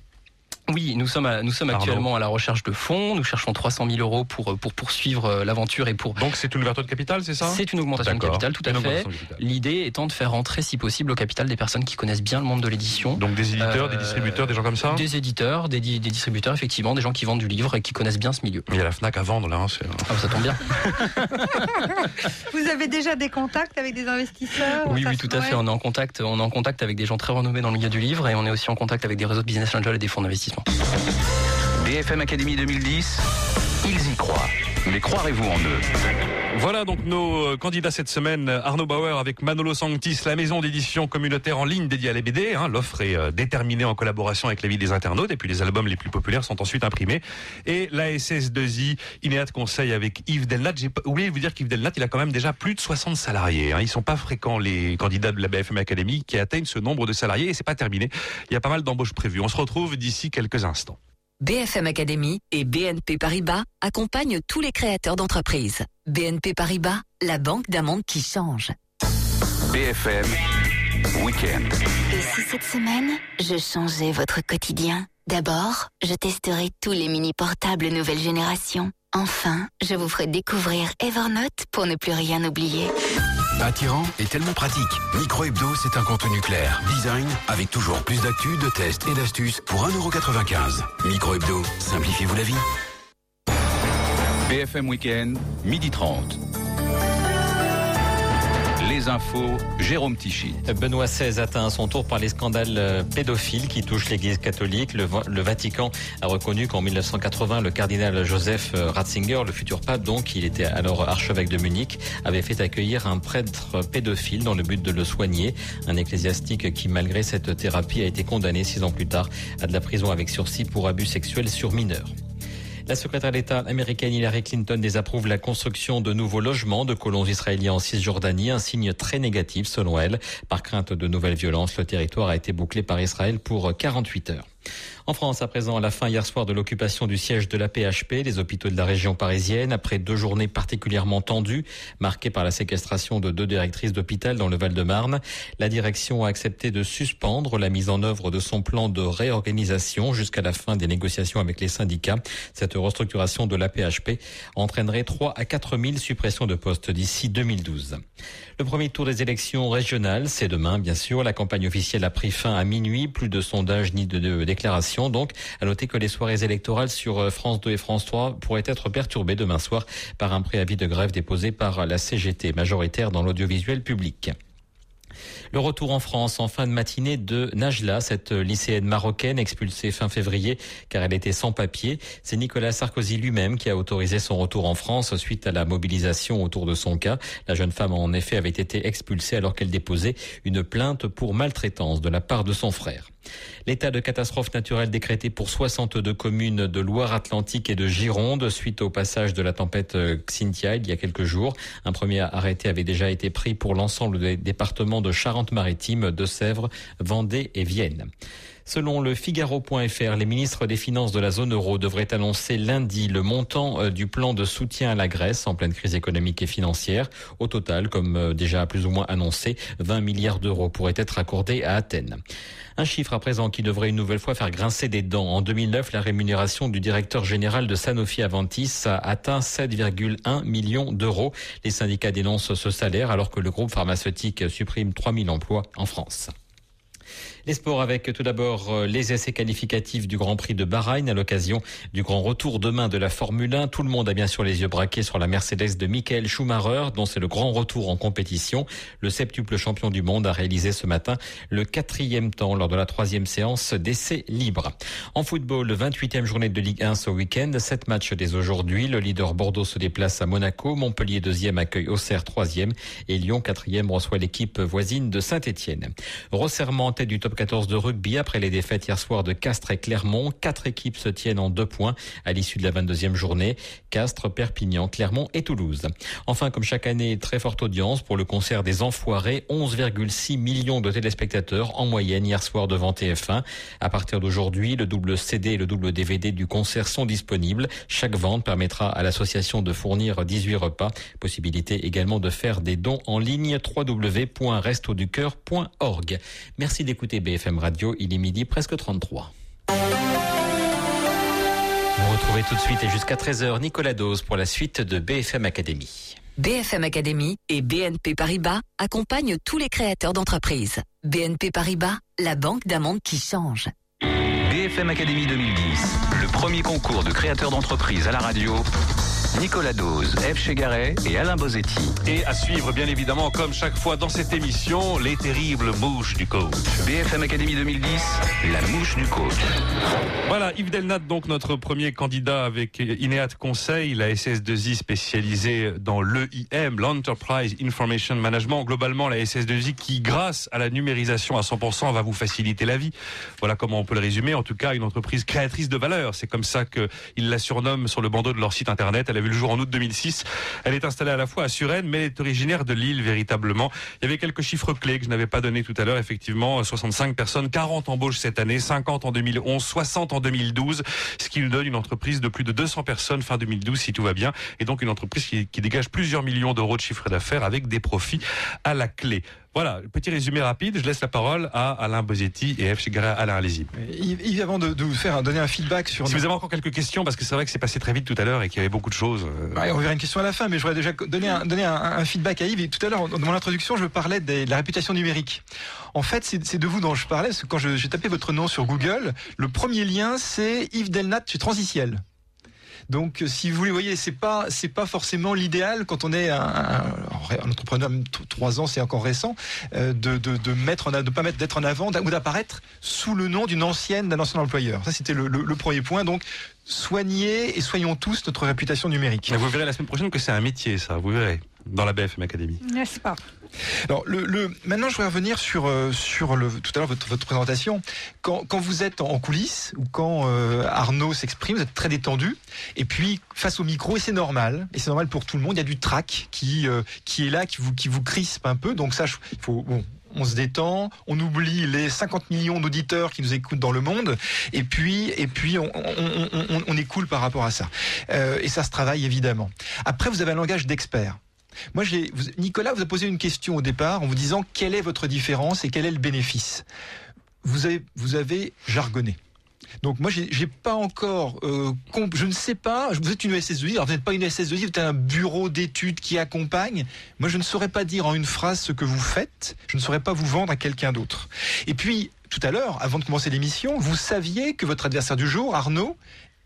Oui, nous sommes, à- nous sommes Pardon. actuellement à la recherche de fonds. Nous cherchons 300 000 euros pour, pour poursuivre euh, l'aventure et pour. Donc c'est une ouverture de capital, c'est ça? C'est une augmentation de capital, tout à fait. L'idée étant de faire rentrer, si possible, au capital des personnes qui connaissent bien le monde de l'édition. Donc des éditeurs, des Euh, distributeurs, des gens comme ça? Des éditeurs, des, di- des distributeurs, effectivement, des gens qui vendent du livre et qui connaissent bien ce milieu. Il y a la FNAC à vendre là. hein, c'est- Ah, ça tombe bien. *laughs* Vous avez déjà des contacts avec des investisseurs Oui, oui, tout à fait. On est en contact, on est en contact avec des gens très renommés dans le milieu du livre et on est aussi en contact avec des réseaux de business angels et des fonds d'investissement. BFM Academy 2010, ils y croient. Mais croirez-vous en eux Voilà donc nos euh, candidats cette semaine. Arnaud Bauer avec Manolo Sanctis, la maison d'édition communautaire en ligne dédiée à la BD. hein. L'offre est euh, déterminée en collaboration avec la ville des internautes et puis les albums les plus populaires sont ensuite imprimés. Et la SS2I, Inéat Conseil avec Yves Delnat. J'ai oublié de vous dire qu'Yves Delnat, il a quand même déjà plus de 60 salariés. Hein. Ils sont pas fréquents les candidats de la BFM Academy qui atteignent ce nombre de salariés et c'est pas terminé. Il y a pas mal d'embauches prévues. On se retrouve d'ici quelques instants. BFM Academy et BNP Paribas accompagnent tous les créateurs d'entreprises. BNP Paribas, la banque d'un monde qui change. BFM Weekend. Et si cette semaine, je changeais votre quotidien? D'abord, je testerai tous les mini portables nouvelle génération. Enfin, je vous ferai découvrir Evernote pour ne plus rien oublier. Attirant et tellement pratique. Micro Hebdo, c'est un contenu clair. Design avec toujours plus d'actu, de tests et d'astuces pour 1,95€. Micro Hebdo, simplifiez-vous la vie. BFM Weekend, midi 30. Infos, Jérôme Tichy. Benoît XVI atteint à son tour par les scandales euh, pédophiles qui touchent l'Église catholique. Le, le Vatican a reconnu qu'en 1980, le cardinal Joseph euh, Ratzinger, le futur pape donc, il était alors archevêque de Munich, avait fait accueillir un prêtre pédophile dans le but de le soigner. Un ecclésiastique qui, malgré cette thérapie, a été condamné six ans plus tard à de la prison avec sursis pour abus sexuels sur mineurs. La secrétaire d'État américaine Hillary Clinton désapprouve la construction de nouveaux logements de colons israéliens en Cisjordanie, un signe très négatif selon elle. Par crainte de nouvelles violences, le territoire a été bouclé par Israël pour 48 heures. En France, à présent, à la fin hier soir de l'occupation du siège de la PHP, les hôpitaux de la région parisienne, après deux journées particulièrement tendues, marquées par la séquestration de deux directrices d'hôpital dans le Val-de-Marne, la direction a accepté de suspendre la mise en œuvre de son plan de réorganisation jusqu'à la fin des négociations avec les syndicats. Cette restructuration de la PHP entraînerait 3 à 4 000 suppressions de postes d'ici 2012. Le premier tour des élections régionales, c'est demain, bien sûr. La campagne officielle a pris fin à minuit. Plus de sondages ni de, de déclarations. Donc, à noter que les soirées électorales sur euh, France 2 et France 3 pourraient être perturbées demain soir par un préavis de grève déposé par la CGT, majoritaire dans l'audiovisuel public. Le retour en France en fin de matinée de Najla, cette lycéenne marocaine expulsée fin février car elle était sans papier. C'est Nicolas Sarkozy lui-même qui a autorisé son retour en France suite à la mobilisation autour de son cas. La jeune femme en effet avait été expulsée alors qu'elle déposait une plainte pour maltraitance de la part de son frère. L'état de catastrophe naturelle décrété pour 62 communes de Loire-Atlantique et de Gironde suite au passage de la tempête Xynthia il y a quelques jours. Un premier arrêté avait déjà été pris pour l'ensemble des départements de Charente-Maritime, de Sèvres, Vendée et Vienne. Selon le Figaro.fr, les ministres des Finances de la zone euro devraient annoncer lundi le montant du plan de soutien à la Grèce en pleine crise économique et financière. Au total, comme déjà plus ou moins annoncé, 20 milliards d'euros pourraient être accordés à Athènes. Un chiffre à présent qui devrait une nouvelle fois faire grincer des dents. En 2009, la rémunération du directeur général de Sanofi Aventis a atteint 7,1 millions d'euros. Les syndicats dénoncent ce salaire alors que le groupe pharmaceutique supprime 3000 emplois en France. Les sports avec tout d'abord les essais qualificatifs du Grand Prix de Bahreïn à l'occasion du grand retour demain de la Formule 1. Tout le monde a bien sûr les yeux braqués sur la Mercedes de Michael Schumacher dont c'est le grand retour en compétition. Le septuple champion du monde a réalisé ce matin le quatrième temps lors de la troisième séance d'essais libres. En football, le 28e journée de Ligue 1 ce week-end. Sept matchs dès aujourd'hui. Le leader Bordeaux se déplace à Monaco. Montpellier deuxième accueille Auxerre troisième et Lyon quatrième reçoit l'équipe voisine de Saint-Etienne. Resserrement du top 14 de rugby après les défaites hier soir de Castres et Clermont. Quatre équipes se tiennent en deux points à l'issue de la 22e journée. Castres, Perpignan, Clermont et Toulouse. Enfin, comme chaque année, très forte audience pour le concert des Enfoirés. 11,6 millions de téléspectateurs en moyenne hier soir devant TF1. À partir d'aujourd'hui, le double CD et le double DVD du concert sont disponibles. Chaque vente permettra à l'association de fournir 18 repas. Possibilité également de faire des dons en ligne www.restoducœur.org. Merci d'écouter BFM Radio, il est midi presque 33. Vous retrouvez tout de suite et jusqu'à 13h Nicolas Dose pour la suite de BFM Academy. BFM Academy et BNP Paribas accompagnent tous les créateurs d'entreprises. BNP Paribas, la banque d'un monde qui change. BFM Academy 2010, le premier concours de créateurs d'entreprises à la radio. Nicolas Dose, Eve Chegaray et Alain Bosetti. Et à suivre, bien évidemment, comme chaque fois dans cette émission, les terribles mouches du coach. BFM Academy 2010, la mouche du coach. Voilà, Yves Delnat, donc notre premier candidat avec Ineat Conseil, la SS2I spécialisée dans l'EIM, l'Enterprise Information Management. Globalement, la SS2I qui, grâce à la numérisation à 100%, va vous faciliter la vie. Voilà comment on peut le résumer. En tout cas, une entreprise créatrice de valeur. C'est comme ça qu'ils la surnomment sur le bandeau de leur site internet. Elle le jour en août 2006. Elle est installée à la fois à Suresnes, mais elle est originaire de Lille, véritablement. Il y avait quelques chiffres clés que je n'avais pas donnés tout à l'heure. Effectivement, 65 personnes, 40 embauches cette année, 50 en 2011, 60 en 2012, ce qui nous donne une entreprise de plus de 200 personnes fin 2012, si tout va bien. Et donc une entreprise qui, qui dégage plusieurs millions d'euros de chiffre d'affaires avec des profits à la clé. Voilà, petit résumé rapide. Je laisse la parole à Alain Bosetti et F. Chigara. Alain, allez-y. Yves, avant de, de vous faire donner un feedback sur. Si vous avez encore quelques questions, parce que c'est vrai que c'est passé très vite tout à l'heure et qu'il y avait beaucoup de choses. euh, Ouais, on verra une question à la fin, mais je voudrais déjà donner un, donner un, un feedback à Yves. Et tout à l'heure, dans mon introduction, je parlais des- de la réputation numérique. En fait, c'est de vous dont je parlais, parce que quand je- j'ai tapé votre nom sur Google, le premier lien, c'est Yves Delnat chez Transiciel. Donc, euh, si vous les voyez, c'est pas c'est pas forcément l'idéal quand on est un, un- un entrepreneur, même trois ans, c'est encore récent, euh, de, de, de mettre en, a- de pas mettre d'être en avant ou d'apparaître sous le nom d'une ancienne d'un ancien employeur. Ça, c'était le, le- le premier point. Donc, soignez et soignons tous notre réputation numérique. Mais vous verrez la semaine prochaine que c'est un métier, ça. Vous verrez dans la BFM Academy. N'est-ce pas Alors, le, le- maintenant, je voudrais revenir sur, euh, sur le, tout à l'heure votre, votre présentation. Quand, quand vous êtes en coulisses ou quand euh, Arnaud s'exprime, vous êtes très détendu. Et puis, face au micro, et c'est normal, et c'est normal pour tout le monde, il y a du trac qui, euh, qui est là, qui vous, qui vous crispe un peu. Donc, ça, il faut. Bon, on se détend, on oublie les 50 millions d'auditeurs qui nous écoutent dans le monde, et puis, et puis on, on, on, on- on est cool par rapport à ça. Euh, et ça se travaille évidemment. Après, vous avez un langage d'expert. Moi, Nicolas vous a posé une question au départ en vous disant quelle est votre différence et quel est le bénéfice. Vous avez, jargonné. Donc moi, j'ai pas encore, euh, je ne sais pas. Vous êtes une SS2I, alors vous n'êtes pas une SS2I, vous êtes un bureau d'études qui accompagne. Moi, je ne saurais pas dire en une phrase ce que vous faites. Je ne saurais pas vous vendre à quelqu'un d'autre. Et puis, tout à l'heure, avant de commencer l'émission, vous saviez que votre adversaire du jour, Arnaud,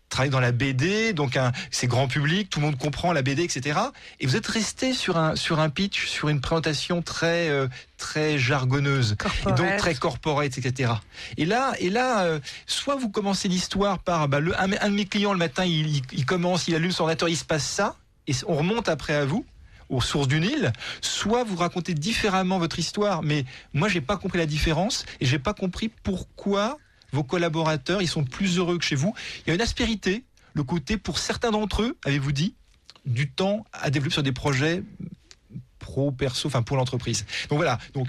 travaille dans la BD, donc c'est grand public, tout le monde comprend la BD, etc. Et vous êtes resté sur un sur un pitch, sur une présentation très euh, très jargonneuse, et donc très corporate, etc. Et là et là, euh, soit vous commencez l'histoire par bah, le, un, un de mes clients le matin, il, il- il commence, il allume son ordinateur, il se passe ça, et on remonte après à vous aux sources du Nil, soit vous racontez différemment votre histoire, mais moi j'ai pas compris la différence et j'ai pas compris pourquoi vos collaborateurs ils sont plus heureux que chez vous. Il y a une aspérité, le côté pour certains d'entre eux, avez-vous dit, du temps à développer sur des projets pro, perso, enfin pour l'entreprise. Donc voilà. Donc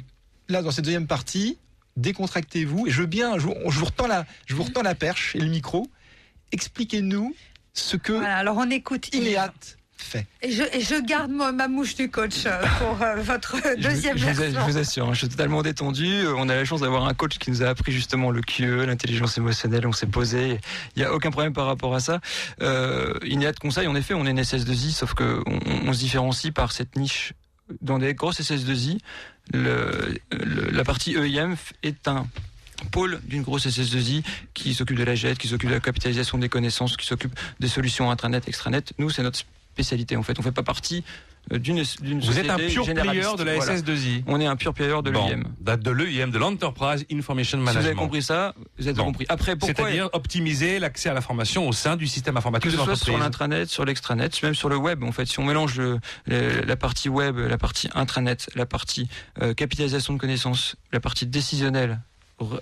là dans cette deuxième partie, décontractez-vous et je veux bien, je vous, je vous retends la, je vous retends la perche et le micro. Expliquez-nous ce que Voilà, alors on écoute Yves. Fait. Et je, et je garde moi, ma mouche du coach euh, pour euh, *laughs* votre deuxième je, vous, je vous assure, hein, je suis totalement détendu. Euh, On a la chance d'avoir un coach qui nous a appris justement le QE, l'intelligence émotionnelle. On s'est posé. Il n'y a aucun problème par rapport à ça. Euh, il n'y a de conseil. En effet, on est une SS2I, sauf que on, on se différencie par cette niche. Dans des grosses SS2I, le, le- la partie EIM est un pôle d'une grosse SS2I qui s'occupe de la jet, qui s'occupe de la capitalisation des connaissances, qui s'occupe des solutions intranet, extranet. Nous, c'est notre spécialité. En fait, on fait pas partie euh, d'une Vous êtes un pure player de la Voilà. SS2I. On est un pur player de l'EIM. de l'EIM, de l'Enterprise Information Si Management. vous avez compris ça, vous avez Bon. compris. Après, pourquoi C'est-à-dire optimiser l'accès à l'information au sein du système que informatique ce de soit sur l'intranet, sur l'extranet, même sur le web, en fait, si on mélange le- le- la partie web, la partie intranet, la partie euh, capitalisation de connaissances, la partie décisionnelle,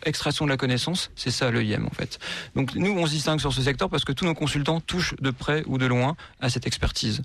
extraction de la connaissance, c'est ça l'EIM en fait. Donc nous, on se distingue sur ce secteur parce que tous nos consultants touchent de près ou de loin à cette expertise.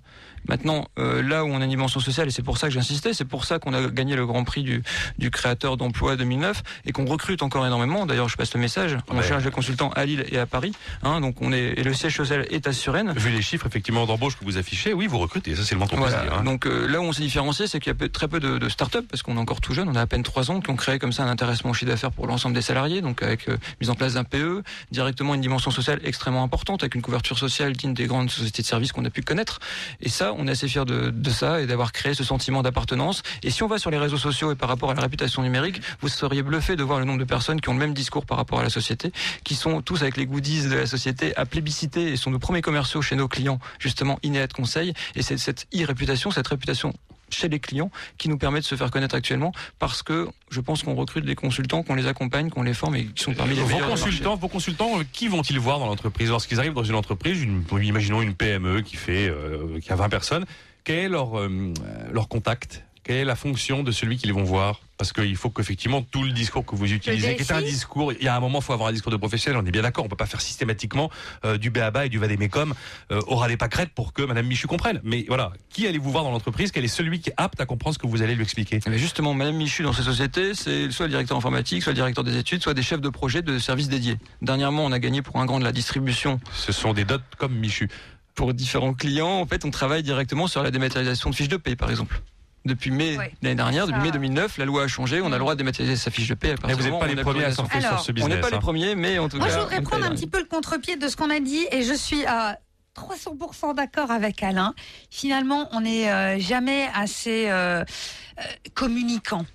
Maintenant, euh, là où on a une dimension sociale, et c'est pour ça que j'insistais, c'est pour ça qu'on a gagné le grand prix du, du créateur d'emploi 2009 et qu'on recrute encore énormément. D'ailleurs, je passe le message. On Ouais. cherche des consultants à Lille et à Paris. Hein, donc on est et le siège social est à Suresnes. Vu les chiffres effectivement d'embauche que vous affichez, oui, vous recrutez. Ça, c'est le puisse Voilà. dire. hein. Donc euh, là où on s'est différencié, c'est qu'il y a peu- très peu de, de start-up parce qu'on est encore tout jeune. On a à peine trois ans qui ont créé comme ça un intéressement au chiffre d'affaires pour l'ensemble des salariés. Donc avec euh, mise en place d'un PE, directement une dimension sociale extrêmement importante avec une couverture sociale digne des grandes sociétés de services qu'on a pu connaître. Et ça, on est assez fiers de, de ça et d'avoir créé ce sentiment d'appartenance. Et si on va sur les réseaux sociaux et par rapport à la réputation numérique, vous seriez bluffé de voir le nombre de personnes qui ont le même discours par rapport à la société, qui sont tous avec les goodies de la société à plébisciter et sont nos premiers commerciaux chez nos clients, justement Inéat Conseil. Et c'est cette e-réputation, cette réputation chez les clients qui nous permet de se faire connaître actuellement parce que je pense qu'on recrute des consultants, qu'on les accompagne, qu'on les forme et qui sont parmi les Vos meilleurs consultants, vos consultants, euh, qui vont-ils voir dans l'entreprise lorsqu'ils arrivent dans une entreprise, une, imaginons une PME qui fait, euh, qui a 20 personnes, quel est leur euh, leur contact? Quelle est la fonction de celui qu'ils vont voir? Parce qu'il faut qu'effectivement tout le discours que vous utilisez, qui est un discours, il y a un moment, il faut avoir un discours de professionnel. On est bien d'accord. On peut pas faire systématiquement euh, du béaba et du vadémécum euh, aura des pâquerettes pour que Madame Michu comprenne. Mais voilà, qui allez-vous voir dans l'entreprise? Quel est celui qui est apte à comprendre ce que vous allez lui expliquer? Mais justement, Madame Michu, dans ces sociétés, c'est soit le directeur informatique, soit le directeur des études, soit des chefs de projet de services dédiés. Dernièrement, on a gagné pour un grand de la distribution. Ce sont des dots comme Michu. Pour différents clients, en fait, on travaille directement sur la dématérialisation de fiches de paye, par exemple. Depuis mai Ouais. l'année dernière, depuis Ça- mai 2009, la loi a changé, on a le droit de dématérialiser sa fiche de paie. vous n'êtes pas les on premiers à surfer sur ce On business. n'est pas les hein. premiers, mais en tout Moi, cas. je voudrais on prendre un petit peu le contre-pied de ce qu'on a dit et je suis à 300% d'accord avec Alain. Finalement, on n'est euh, jamais assez euh, euh, communicant.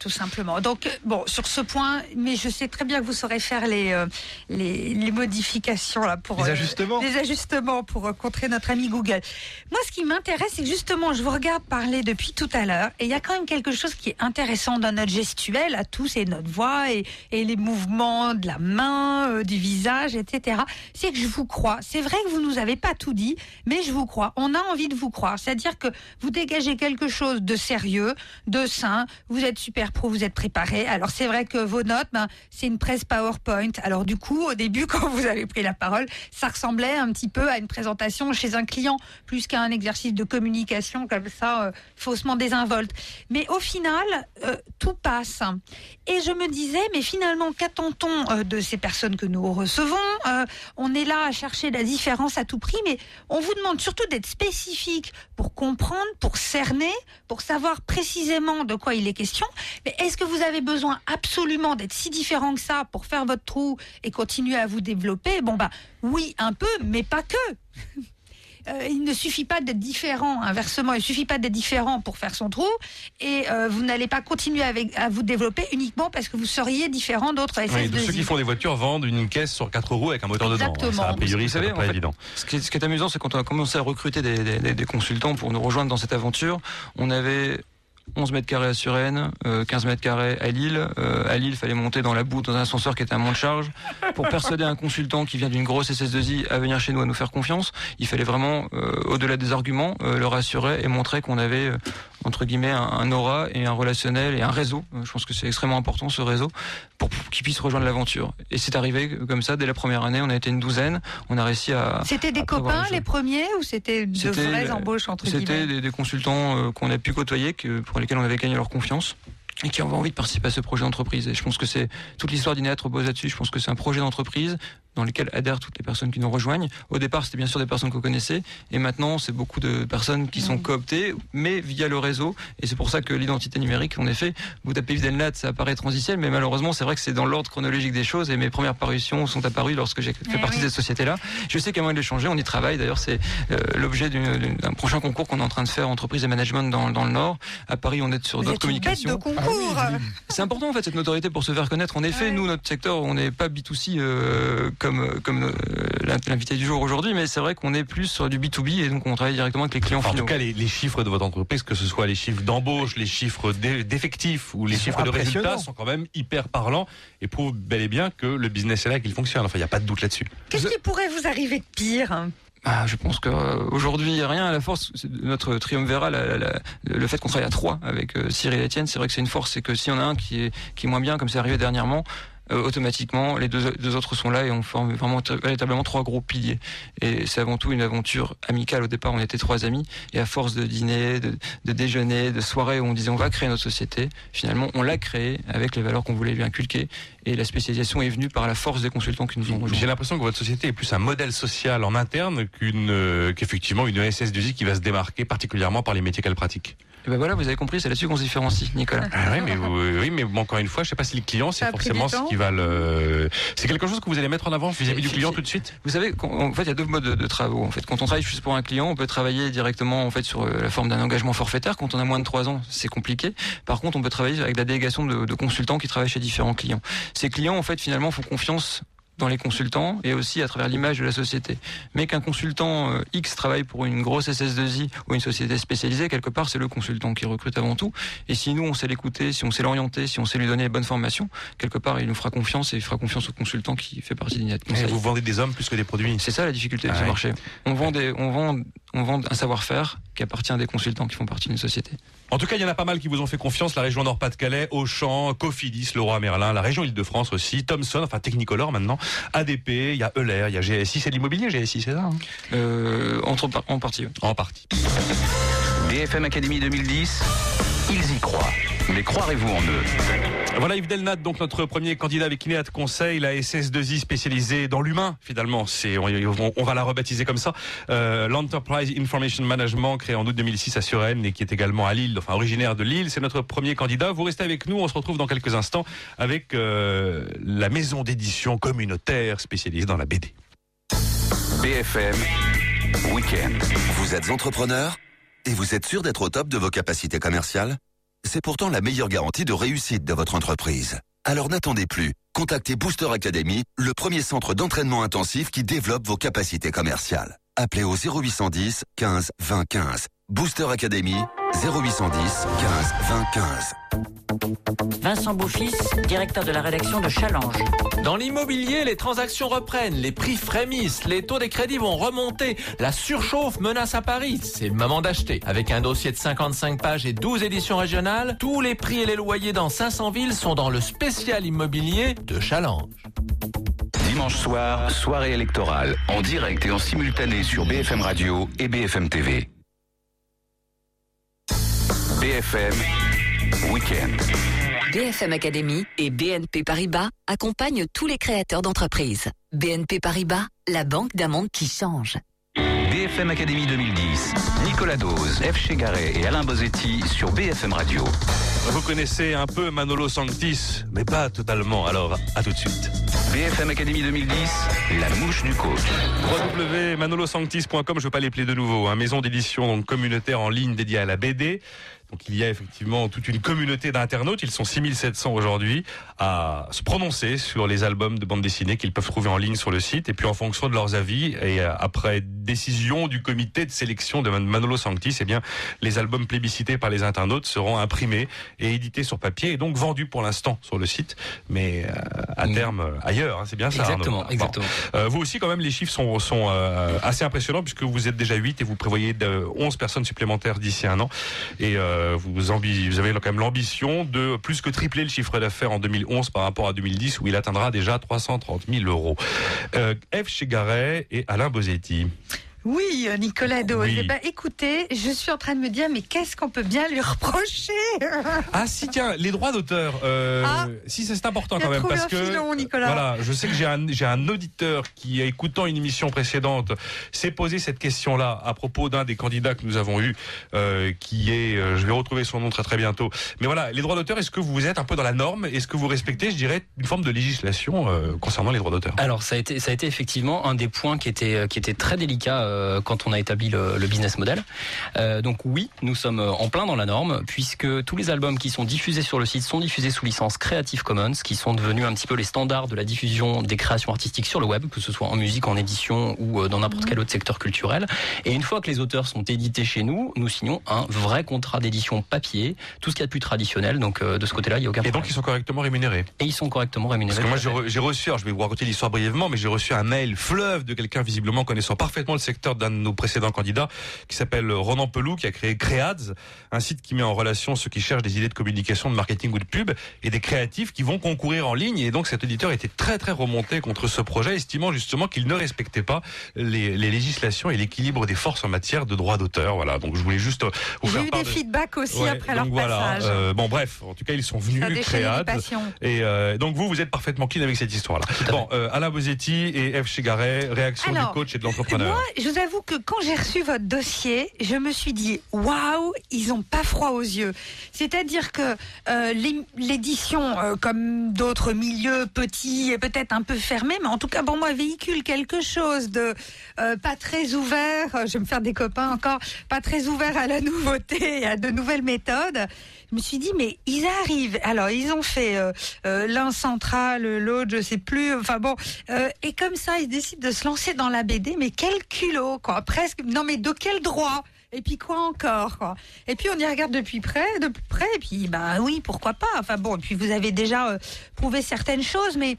Tout simplement. Donc, euh, bon, sur ce point, mais je sais très bien que vous saurez faire les, euh, les, les modifications là, pour Les euh, ajustements. les ajustements pour euh, contrer notre ami Google. Moi, ce qui m'intéresse, c'est que justement, je vous regarde parler depuis tout à l'heure, et il y a quand même quelque chose qui est intéressant dans notre gestuelle à tous, et notre voix, et, et les mouvements de la main, du visage, etc. C'est que je vous crois. C'est vrai que vous nous avez pas tout dit, mais je vous crois. On a envie de vous croire. C'est-à-dire que vous dégagez quelque chose de sérieux, de sain. Vous êtes super pro, vous êtes préparé. Alors c'est vrai que vos notes, ben, c'est une presse PowerPoint. Alors du coup, au début, *laughs* quand vous avez pris la parole, ça ressemblait un petit peu à une présentation chez un client, plus qu'à un exercice de communication comme ça, euh, faussement désinvolte. Mais au final, euh, tout passe. Et je me disais, mais finalement, qu'attend-on euh, de ces personnes que nous recevons On est là à chercher la différence à tout prix, mais on vous demande surtout d'être spécifique pour comprendre, pour cerner, pour savoir précisément de quoi il est question. Mais est-ce que vous avez besoin absolument d'être si différent que ça pour faire votre trou et continuer à vous développer? Bon bah oui, un peu, mais pas que. *laughs* Euh, il ne suffit pas d'être différent, inversement, il ne suffit pas d'être différent pour faire son trou, et euh, vous n'allez pas continuer avec, à vous développer uniquement parce que vous seriez différent d'autres Oui, SS2I. ceux qui font des voitures vendent une caisse sur quatre roues avec un moteur dedans. Exactement. Ça, a priori, Vous ça savez, en pas fait, évident. Ce qui, est, ce qui est amusant, c'est quand on a commencé à recruter des, des- des- des consultants pour nous rejoindre dans cette aventure, on avait 11 mètres carrés à Suresnes, euh, 15 mètres carrés à Lille. Euh, à Lille, il fallait monter dans la boue dans un ascenseur qui était un mont de charge. Pour persuader un consultant qui vient d'une grosse SS2I à venir chez nous à nous faire confiance, il fallait vraiment, euh, au-delà des arguments, euh, le rassurer et montrer qu'on avait, euh, entre guillemets, un, un aura et un relationnel et un réseau. Je pense que c'est extrêmement important ce réseau pour, pour qu'il puisse rejoindre l'aventure. Et c'est arrivé comme ça dès la première année. On a été une douzaine. On a réussi à. C'était des à copains les premiers ou c'était de C'était vraies embauches entre C'était guillemets des, des consultants euh, qu'on a pu côtoyer, que, pour lesquels on avait gagné leur confiance et qui avaient envie de participer à ce projet d'entreprise. Et je pense que c'est toute l'histoire d'Inéat repose là-dessus. Je pense que c'est un projet d'entreprise dans lequel adhèrent toutes les personnes qui nous rejoignent. Au départ, c'était bien sûr des personnes qu'on connaissait, et maintenant, c'est beaucoup de personnes qui sont cooptées, mais via le réseau. Et c'est pour ça que l'identité numérique, en effet, vous tapez Videnlat, ça apparaît transitiel, mais malheureusement, c'est vrai que c'est dans l'ordre chronologique des choses, et mes premières parutions sont apparues lorsque j'ai fait Eh partie oui. de cette société-là. Je sais qu'il y a moyen de les changer, on y travaille. D'ailleurs, c'est euh, l'objet d'un prochain concours qu'on est en train de faire, entreprise et management dans, dans le Nord. À Paris, on est sur Vous d'autres communications. concours C'est important en fait cette notoriété pour se faire connaître. En effet, Ouais. nous notre secteur, on n'est pas B2C euh, comme comme euh, l'invité du jour aujourd'hui, mais c'est vrai qu'on est plus sur du B2B et donc on travaille directement avec les clients Enfin, en finaux. tout cas, les, les chiffres de votre entreprise, que ce soit les chiffres d'embauche, les chiffres d'e- d'effectifs ou les Ils chiffres de résultats, sont quand même hyper parlants et prouvent bel et bien que le business est là, qu'il fonctionne. Enfin, il n'y a pas de doute là-dessus. Qu'est-ce qui pourrait vous arriver de pire? Ah, je pense qu'aujourd'hui, il n'y a rien à la force. Notre triumvirat, la- la- la- le fait qu'on travaille à trois avec euh, Cyril et Etienne, c'est vrai que c'est une force. C'est que s'il y en a un qui est, qui est moins bien, comme c'est arrivé dernièrement, euh, automatiquement, les deux, deux autres sont là et on forme vraiment véritablement trois gros piliers. Et c'est avant tout une aventure amicale. Au départ, on était trois amis et à force de dîner, de, de déjeuner, de soirées où on disait on va créer notre société, finalement, on l'a créée avec les valeurs qu'on voulait lui inculquer. Et la spécialisation est venue par la force des consultants qui nous ont rejoints. J'ai l'impression que votre société est plus un modèle social en interne qu'une euh, qu'effectivement une SS2I qui va se démarquer particulièrement par les métiers qu'elle pratique. Et ben voilà, vous avez compris, c'est là-dessus qu'on se différencie, Nicolas. Ah oui, mais vous- oui, mais bon, encore une fois, je sais pas si le client c'est forcément ce qui va le. C'est quelque chose que vous allez mettre en avant vis-à-vis du client tout de suite? Vous savez, en fait, il y a deux modes de, de travaux. En fait, quand on travaille juste pour un client, on peut travailler directement en fait sur euh, la forme d'un engagement forfaitaire. Quand on a moins de trois ans, c'est compliqué. Par contre, on peut travailler avec la délégation de, de consultants qui travaillent chez différents clients. Ces clients, en fait, finalement, font confiance dans les consultants et aussi à travers l'image de la société. Mais qu'un consultant euh, X travaille pour une grosse SS2I ou une société spécialisée, quelque part, c'est le consultant qui recrute avant tout. Et si nous, on sait l'écouter, si on sait l'orienter, si on sait lui donner les bonnes formations, quelque part, il nous fera confiance et il fera confiance au consultant qui fait partie Et vous vendez des hommes plus que des produits. c'est ça la difficulté de Ah ce ouais. marché. On vend des, on vend, on vend un savoir-faire qui appartient à des consultants qui font partie d'une société. En tout cas, il y en a pas mal qui vous ont fait confiance. La région Nord-Pas-de-Calais, Auchan, Cofidis, Leroy Merlin, la région Île-de-France aussi, Thomson, enfin Technicolor maintenant, ADP, il y a Euler, il y a GSI, c'est de l'immobilier GSI, c'est ça hein Euh, entre, en partie. oui. En partie. BFM Academy 2010, ils y croient. Mais croirez-vous en eux? Voilà Yves Delnat, donc notre premier candidat avec Inéat Conseil, la SS2I spécialisée dans l'humain, finalement. C'est, on, on- on va la rebaptiser comme ça. Euh, L'Enterprise Information Management, créé en août 2006 à Suresnes et qui est également à Lille, enfin originaire de Lille. C'est notre premier candidat. Vous restez avec nous. On se retrouve dans quelques instants avec euh, la maison d'édition communautaire spécialisée dans la BD. BFM Week-end. Vous êtes entrepreneur et vous êtes sûr d'être au top de vos capacités commerciales? C'est pourtant la meilleure garantie de réussite de votre entreprise. Alors n'attendez plus. Contactez Booster Academy, le premier centre d'entraînement intensif qui développe vos capacités commerciales. Appelez au 0810 15 20 15. Booster Academy 0810 15 20 15. Vincent Beaufils, directeur de la rédaction de Challenge. Dans l'immobilier, les transactions reprennent, les prix frémissent, les taux des crédits vont remonter, la surchauffe menace à Paris. C'est le moment d'acheter. Avec un dossier de 55 pages et 12 éditions régionales, tous les prix et les loyers dans 500 villes sont dans le spécial immobilier de Challenge. Dimanche soir, soirée électorale, en direct et en simultané sur BFM Radio et BFM TV. BFM Week-end. BFM Academy et BNP Paribas accompagnent tous les créateurs d'entreprises. BNP Paribas, la banque d'un monde qui change. BFM Academy 2010. Nicolas Dose, F. Chegaray et Alain Bozetti sur BFM Radio. Vous connaissez un peu Manolo Sanctis, mais pas totalement. Alors, à tout de suite. BFM Academy 2010, la mouche du coach. www.manolosanctis.com, je ne vais pas les plaire de nouveau. Hein. Maison d'édition communautaire en ligne dédiée à la BD. Donc il y a effectivement toute une communauté d'internautes, ils sont 6700 aujourd'hui, à se prononcer sur les albums de bande dessinée qu'ils peuvent trouver en ligne sur le site. Et puis en fonction de leurs avis, et euh, après décision du comité de sélection de Man- Manolo Sanctis, eh bien les albums plébiscités par les internautes seront imprimés et édités sur papier et donc vendus pour l'instant sur le site, mais euh, à terme euh, ailleurs. hein. c'est bien ça. Arnaud Exactement, Bon. exactement. Euh, vous aussi, quand même, les chiffres sont, sont euh, assez impressionnants puisque vous êtes déjà 8 et vous prévoyez de 11 personnes supplémentaires d'ici un an. Et euh, vous, ambi- vous avez quand même l'ambition de plus que tripler le chiffre d'affaires en 2011 par rapport à 2010 où il atteindra déjà 330 000 euros. Euh, F. Chegaray et Alain Bosetti. Oui, Nicolas Dose. Oui. Eh ben, écoutez, je suis en train de me dire, mais qu'est-ce qu'on peut bien lui reprocher *laughs* Ah si tiens les droits d'auteur euh, Ah. si c'est important quand même parce un que filon, Nicolas. voilà je sais que j'ai un auditeur qui écoutant une émission précédente s'est posé cette question là à propos d'un des candidats que nous avons eu euh, qui est euh, je vais retrouver son nom très très bientôt mais voilà les droits d'auteur est-ce que vous êtes un peu dans la norme? Est-ce que vous respectez je dirais une forme de législation euh, concernant les droits d'auteur? Alors ça a été ça a été effectivement un des points qui était qui était très délicat euh, quand on a établi le, le business model. Euh, donc oui, nous sommes euh, en plein dans la norme puisque tous les albums qui sont diffusés sur le site sont diffusés sous licence Creative Commons, qui sont devenus un petit peu les standards de la diffusion des créations artistiques sur le web, que ce soit en musique, en édition ou euh, dans n'importe quel autre secteur culturel. Et une fois que les auteurs sont édités chez nous, nous signons un vrai contrat d'édition papier, tout ce qu'il y a de plus traditionnel. Donc euh, de ce côté-là, il y a aucun et problème. donc ils sont correctement rémunérés Et ils sont correctement rémunérés. Parce que moi, j'ai reçu, alors je vais vous raconter l'histoire brièvement, mais j'ai reçu un mail fleuve de quelqu'un visiblement connaissant parfaitement le secteur d'un de nos précédents candidats, qui s'appelle Ronan Pelou, qui a créé Créads, un site qui met en relation ceux qui cherchent des idées de communication, de marketing ou de pub, et des créatifs qui vont concourir en ligne. Et donc cet auditeur était très très remonté contre ce projet, estimant justement qu'il ne respectait pas les, les législations et l'équilibre des forces en matière de droit d'auteur. Voilà, donc je voulais juste euh, vous J'ai faire eu part des de- feedbacks aussi Ouais, après donc leur voilà, passage. euh, bon bref, en tout cas ils sont venus Créads. Et euh, donc vous, vous êtes parfaitement clean avec cette histoire-là. Bon, euh, Alain Bosetti et F. Chegaray, réaction Alors, du coach et de l'entrepreneur. Moi, je vous avoue que quand j'ai reçu votre dossier, je me suis dit waouh, ils ont pas froid aux yeux. C'est-à-dire que euh, l'é- l'édition, euh, comme d'autres milieux petits et peut-être un peu fermés, mais en tout cas pour moi véhicule quelque chose de euh, pas très ouvert. Je vais me faire des copains encore, pas très ouvert à la *laughs* nouveauté, et à de nouvelles méthodes. Je me suis dit mais ils arrivent. Alors ils ont fait euh, euh, l'un central, l'autre je sais plus. Enfin bon, euh, et comme ça ils décident de se lancer dans la BD. Mais quel culot quoi, presque. Non mais de quel droit? Et puis quoi encore quoi? Et puis on y regarde depuis près, de près. Et puis bah oui pourquoi pas? Enfin bon. Et puis vous avez déjà euh, prouvé certaines choses, mais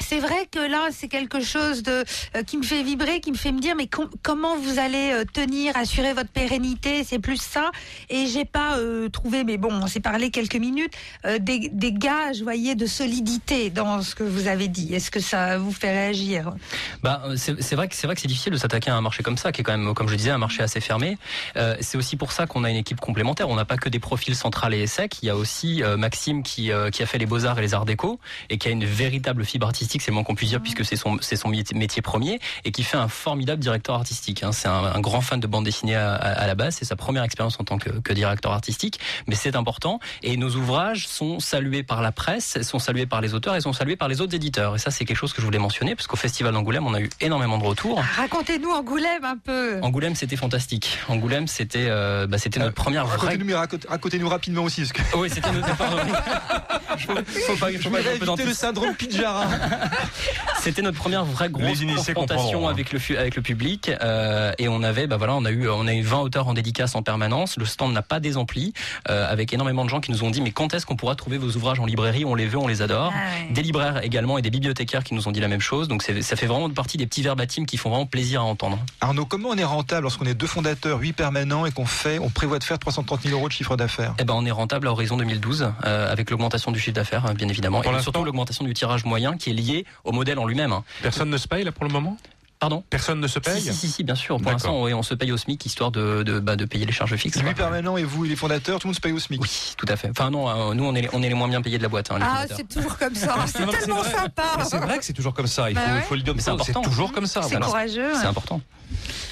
c'est vrai que là, c'est quelque chose de euh, qui me fait vibrer, qui me fait me dire, mais com- comment vous allez euh, tenir, assurer votre pérennité? C'est plus ça. Et j'ai pas euh, trouvé, mais bon, on s'est parlé quelques minutes, des, des gages, vous voyez, de solidité dans ce que vous avez dit. Est-ce que ça vous fait réagir? Bah, c'est vrai que c'est difficile de s'attaquer à un marché comme ça, qui est quand même, comme je disais, un marché assez fermé. C'est aussi pour ça qu'on a une équipe complémentaire. On n'a pas que des profils central et sec. Il y a aussi Maxime qui qui a fait les beaux arts et les arts déco et qui a une véritable fibre artistique, c'est le moins qu'on puisse dire, puisque c'est son c'est son métier premier et qui fait un formidable directeur artistique. hein. C'est un, un grand fan de bande dessinée à, à- à la base. C'est sa première expérience en tant que, que directeur artistique, mais c'est important. Et nos ouvrages sont salués par la presse, sont salués par les auteurs et sont salués par les autres éditeurs. Et ça, c'est quelque chose que je voulais mentionner, parce qu'au Festival d'Angoulême, on a eu énormément de retours. Racontez-nous Angoulême un peu. Angoulême, c'était fantastique. Angoulême, c'était euh, bah, c'était notre première vraie. Racontez-nous, rapidement aussi. Parce que... Oui, c'était notre. *laughs* *laughs* faut, faut pas, Je faut pas éviter tout le syndrome Pidjara. *laughs* C'était notre première vraie grosse confrontation hein. avec le avec le public euh, et on avait bah voilà on a eu on a eu 20 auteurs en dédicace en permanence. Le stand n'a pas désempli euh, avec énormément de gens qui nous ont dit mais quand est-ce qu'on pourra trouver vos ouvrages en librairie? On les veut, on les adore. Des libraires également et des bibliothécaires qui nous ont dit la même chose. Donc ça fait vraiment partie des petits verbatims qui font vraiment plaisir à entendre. Arnaud, comment on est rentable lorsqu'on est deux fondateurs, huit permanents et qu'on fait, on prévoit de faire 330 000 euros de chiffre d'affaires? Eh ben, on est rentable à horizon 2012 euh, avec l'augmentation du chiffre d'affaires, euh, bien évidemment, Pour et surtout l'augmentation du tirage moyen qui est lié au modèle en lui-même. hein. Personne ne se paye là pour le moment? Pardon? Personne ne se paye? si, si, si, si, bien sûr. Pour l'instant, on se paye au SMIC histoire de, de, bah, de payer les charges fixes. Huit permanents et vous, les fondateurs, tout le monde se paye au SMIC? Oui, tout à fait. Enfin non, euh, nous on est, on est les moins bien payés de la boîte. Hein, les Ah, fondateurs. c'est toujours comme ça. *laughs* C'est tellement sympa. C'est vrai que c'est toujours comme ça. Il faut, Bah ouais. faut le dire. Mais c'est toujours comme ça. C'est voilà. courageux. C'est important.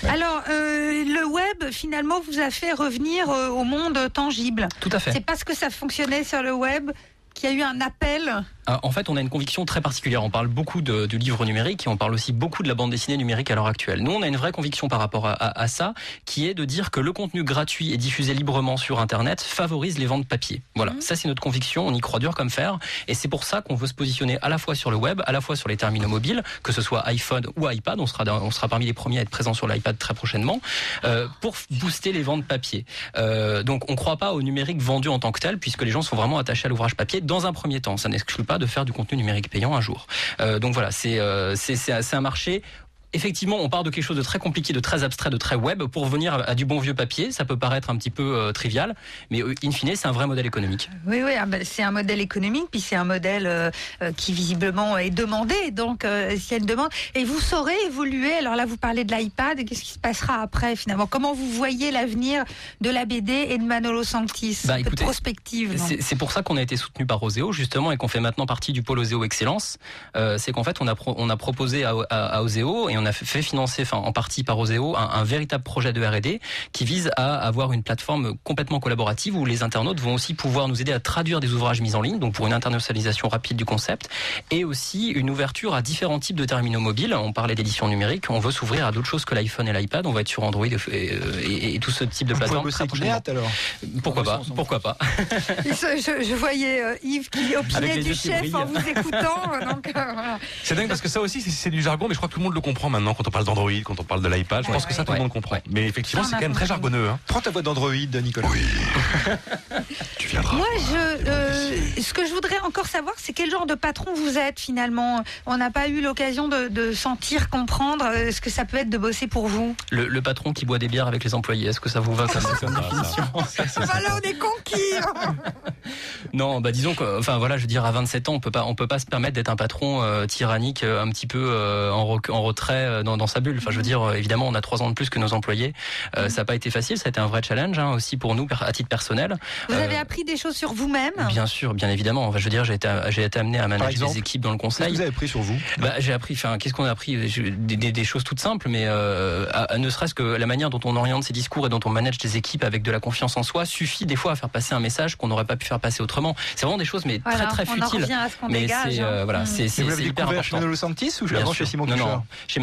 Alors, euh, le web, finalement, vous a fait revenir euh, au monde tangible. Tout à fait. C'est parce que ça fonctionnait sur le web qu'il y a eu un appel. Euh, En fait, on a une conviction très particulière. On parle beaucoup de, du livre numérique et on parle aussi beaucoup de la bande dessinée numérique à l'heure actuelle. Nous, on a une vraie conviction par rapport à, à- à ça, qui est de dire que le contenu gratuit et diffusé librement sur Internet favorise les ventes papier. Voilà, ça c'est notre conviction. On y croit dur comme fer, et c'est pour ça qu'on veut se positionner à la fois sur le web, à la fois sur les terminaux mobiles, que ce soit iPhone ou iPad. On sera, dans- on sera parmi les premiers à être présents sur l'iPad très prochainement, euh, pour booster les ventes papier. Euh, donc, on ne croit pas au numérique vendu en tant que tel, puisque les gens sont vraiment attachés à l'ouvrage papier dans un premier temps. Ça n'exclut pas de faire du contenu numérique payant un jour. Euh, donc voilà, euh, c'est- c'est un marché. Effectivement, on part de quelque chose de très compliqué, de très abstrait, de très web pour venir à, du bon vieux papier. Ça peut paraître un petit peu euh, trivial, mais euh, in fine, c'est un vrai modèle économique. Oui, oui, ah ben, c'est un modèle économique, puis c'est un modèle euh, qui visiblement est demandé. Donc, euh, s'il y a une demande, et vous saurez évoluer. Alors là, vous parlez de l'iPad. Qu'est-ce qui se passera après, finalement? Comment vous voyez l'avenir de la BD et de Manolo Sanctis Bah, de prospective? C'est pour ça qu'on a été soutenu par Oseo justement et qu'on fait maintenant partie du pôle Oseo Excellence. C'est qu'en fait on a pro- on a proposé à, à, à Oseo et on a fait- financer, enfin en partie par Oseo, un, un véritable projet de R&D qui vise à avoir une plateforme complètement collaborative où les internautes vont aussi pouvoir nous aider à traduire des ouvrages mis en ligne, donc pour une internationalisation rapide du concept, et aussi une ouverture à différents types de terminaux mobiles. On parlait d'édition numérique, on veut s'ouvrir à d'autres choses que l'iPhone et l'iPad. On va être sur Android et, et- et tout ce type de plateforme. bosser très avec prochainement. Néat, alors Pourquoi pas Pourquoi pas *laughs* je, voyais euh, Yves qui opinait du qui chef en vous écoutant. euh, voilà. C'est dingue parce que ça aussi, c'est du jargon, mais je crois que tout le monde le comprend maintenant quand on parle d'Android, quand on parle de l'iPad. Je pense que ça, tout le monde comprend. Mais effectivement, c'est quand même très jargonneux. Hein. Prends ta voix d'Android, Nicolas. *laughs* Tu viendras. Moi, je, euh, ce que je voudrais encore savoir, c'est quel genre de patron vous êtes finalement. On n'a pas eu l'occasion de, de sentir, comprendre euh, ce que ça peut être de bosser pour vous. le, le patron qui boit des bières avec les employés, est-ce que ça vous va comme, comme définition Bah là, on est conquis. *laughs* Non, bah disons que, enfin voilà, je veux dire, à 27 ans, on peut pas, on peut pas se permettre d'être un patron euh, tyrannique, un petit peu euh, en, en retrait euh, dans, dans sa bulle. Enfin, je veux dire, euh, évidemment, on a trois ans de plus que nos employés. Euh, Ça n'a pas été facile, ça a été un vrai challenge hein, aussi pour nous, à titre personnel. Vous Euh, avez appris des choses sur vous-même. Bien sûr, bien évidemment. Enfin, je veux dire, j'ai été, j'ai été amené à manager exemple des équipes dans le Qu'est-ce que conseil. vous avez pris sur vous? Bah, j'ai appris. Enfin, qu'est-ce qu'on a appris? Des, des- des choses toutes simples, mais euh, à- à ne serait-ce que la manière dont on oriente ses discours et dont on manage des équipes avec de la confiance en soi suffit des fois à faire passer un message qu'on n'aurait pas pu faire passer autrement. C'est vraiment des choses, mais Voilà, très très on en futiles. revient à ce qu'on mais dégage, c'est euh, hein. voilà, Mm. c'est c'est vous hyper découvert chez important. Manolo Santis ou avant chez Simon non, non, chez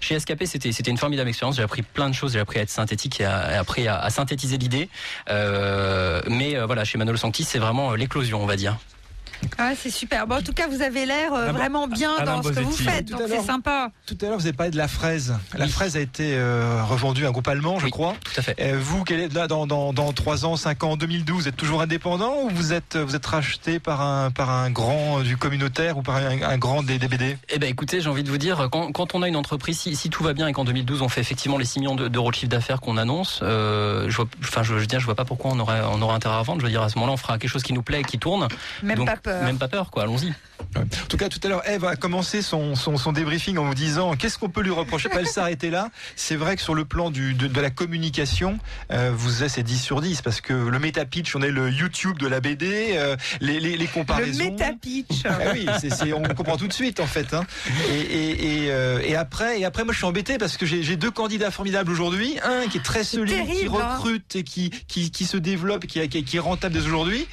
Chez SKP, c'était une formidable expérience. J'ai appris plein de choses. J'ai appris à être synthétique et, à- à, synthétiser l'idée. Euh, mais euh, voilà, chez Manolo Santis, c'est vraiment euh, l'éclosion, on va dire. Ah, c'est super. Bon, en tout cas, vous avez l'air euh, Alain- vraiment bien Alain dans ce que vous faites, donc c'est sympa. Tout à l'heure, vous avez parlé de la fraise. La fraise a été euh, revendue à un groupe allemand, je crois. Tout à fait. Vous, quel est là dans, dans, dans 3 ans, 5 ans, 2012, vous êtes toujours indépendant ou vous êtes, vous êtes racheté par un, par un grand euh, du communautaire ou par un, un grand des DBD Eh ben écoutez, j'ai envie de vous dire, quand, quand on a une entreprise, si, si tout va bien et qu'en 2012 on fait effectivement les 6 millions de- d'euros de chiffre d'affaires qu'on annonce, euh, je vois, enfin je, je je vois pas pourquoi on aurait, on aurait intérêt à vendre. Je veux dire, à ce moment-là, on fera quelque chose qui nous plaît et qui tourne. Même Donc, pas peur. Même pas peur, quoi. Allons-y. En tout cas, tout à l'heure, Eve a commencé son, son, son débriefing en vous disant qu'est-ce qu'on peut lui reprocher? Pas elle s'arrêter là. C'est vrai que sur le plan du, de, de la communication, euh, vous êtes c'est 10 sur 10 parce que le méta-pitch, on est le YouTube de la BD, euh, les, les, les comparaisons. Le méta-pitch. Ah oui, on comprend tout de suite en fait. hein. Et, et, et, euh, et après, et après, moi je suis embêté parce que j'ai, deux candidats formidables aujourd'hui. Un qui est très solide, qui terrible, hein. recrute et qui, qui, qui se développe, qui, qui, qui est rentable dès aujourd'hui,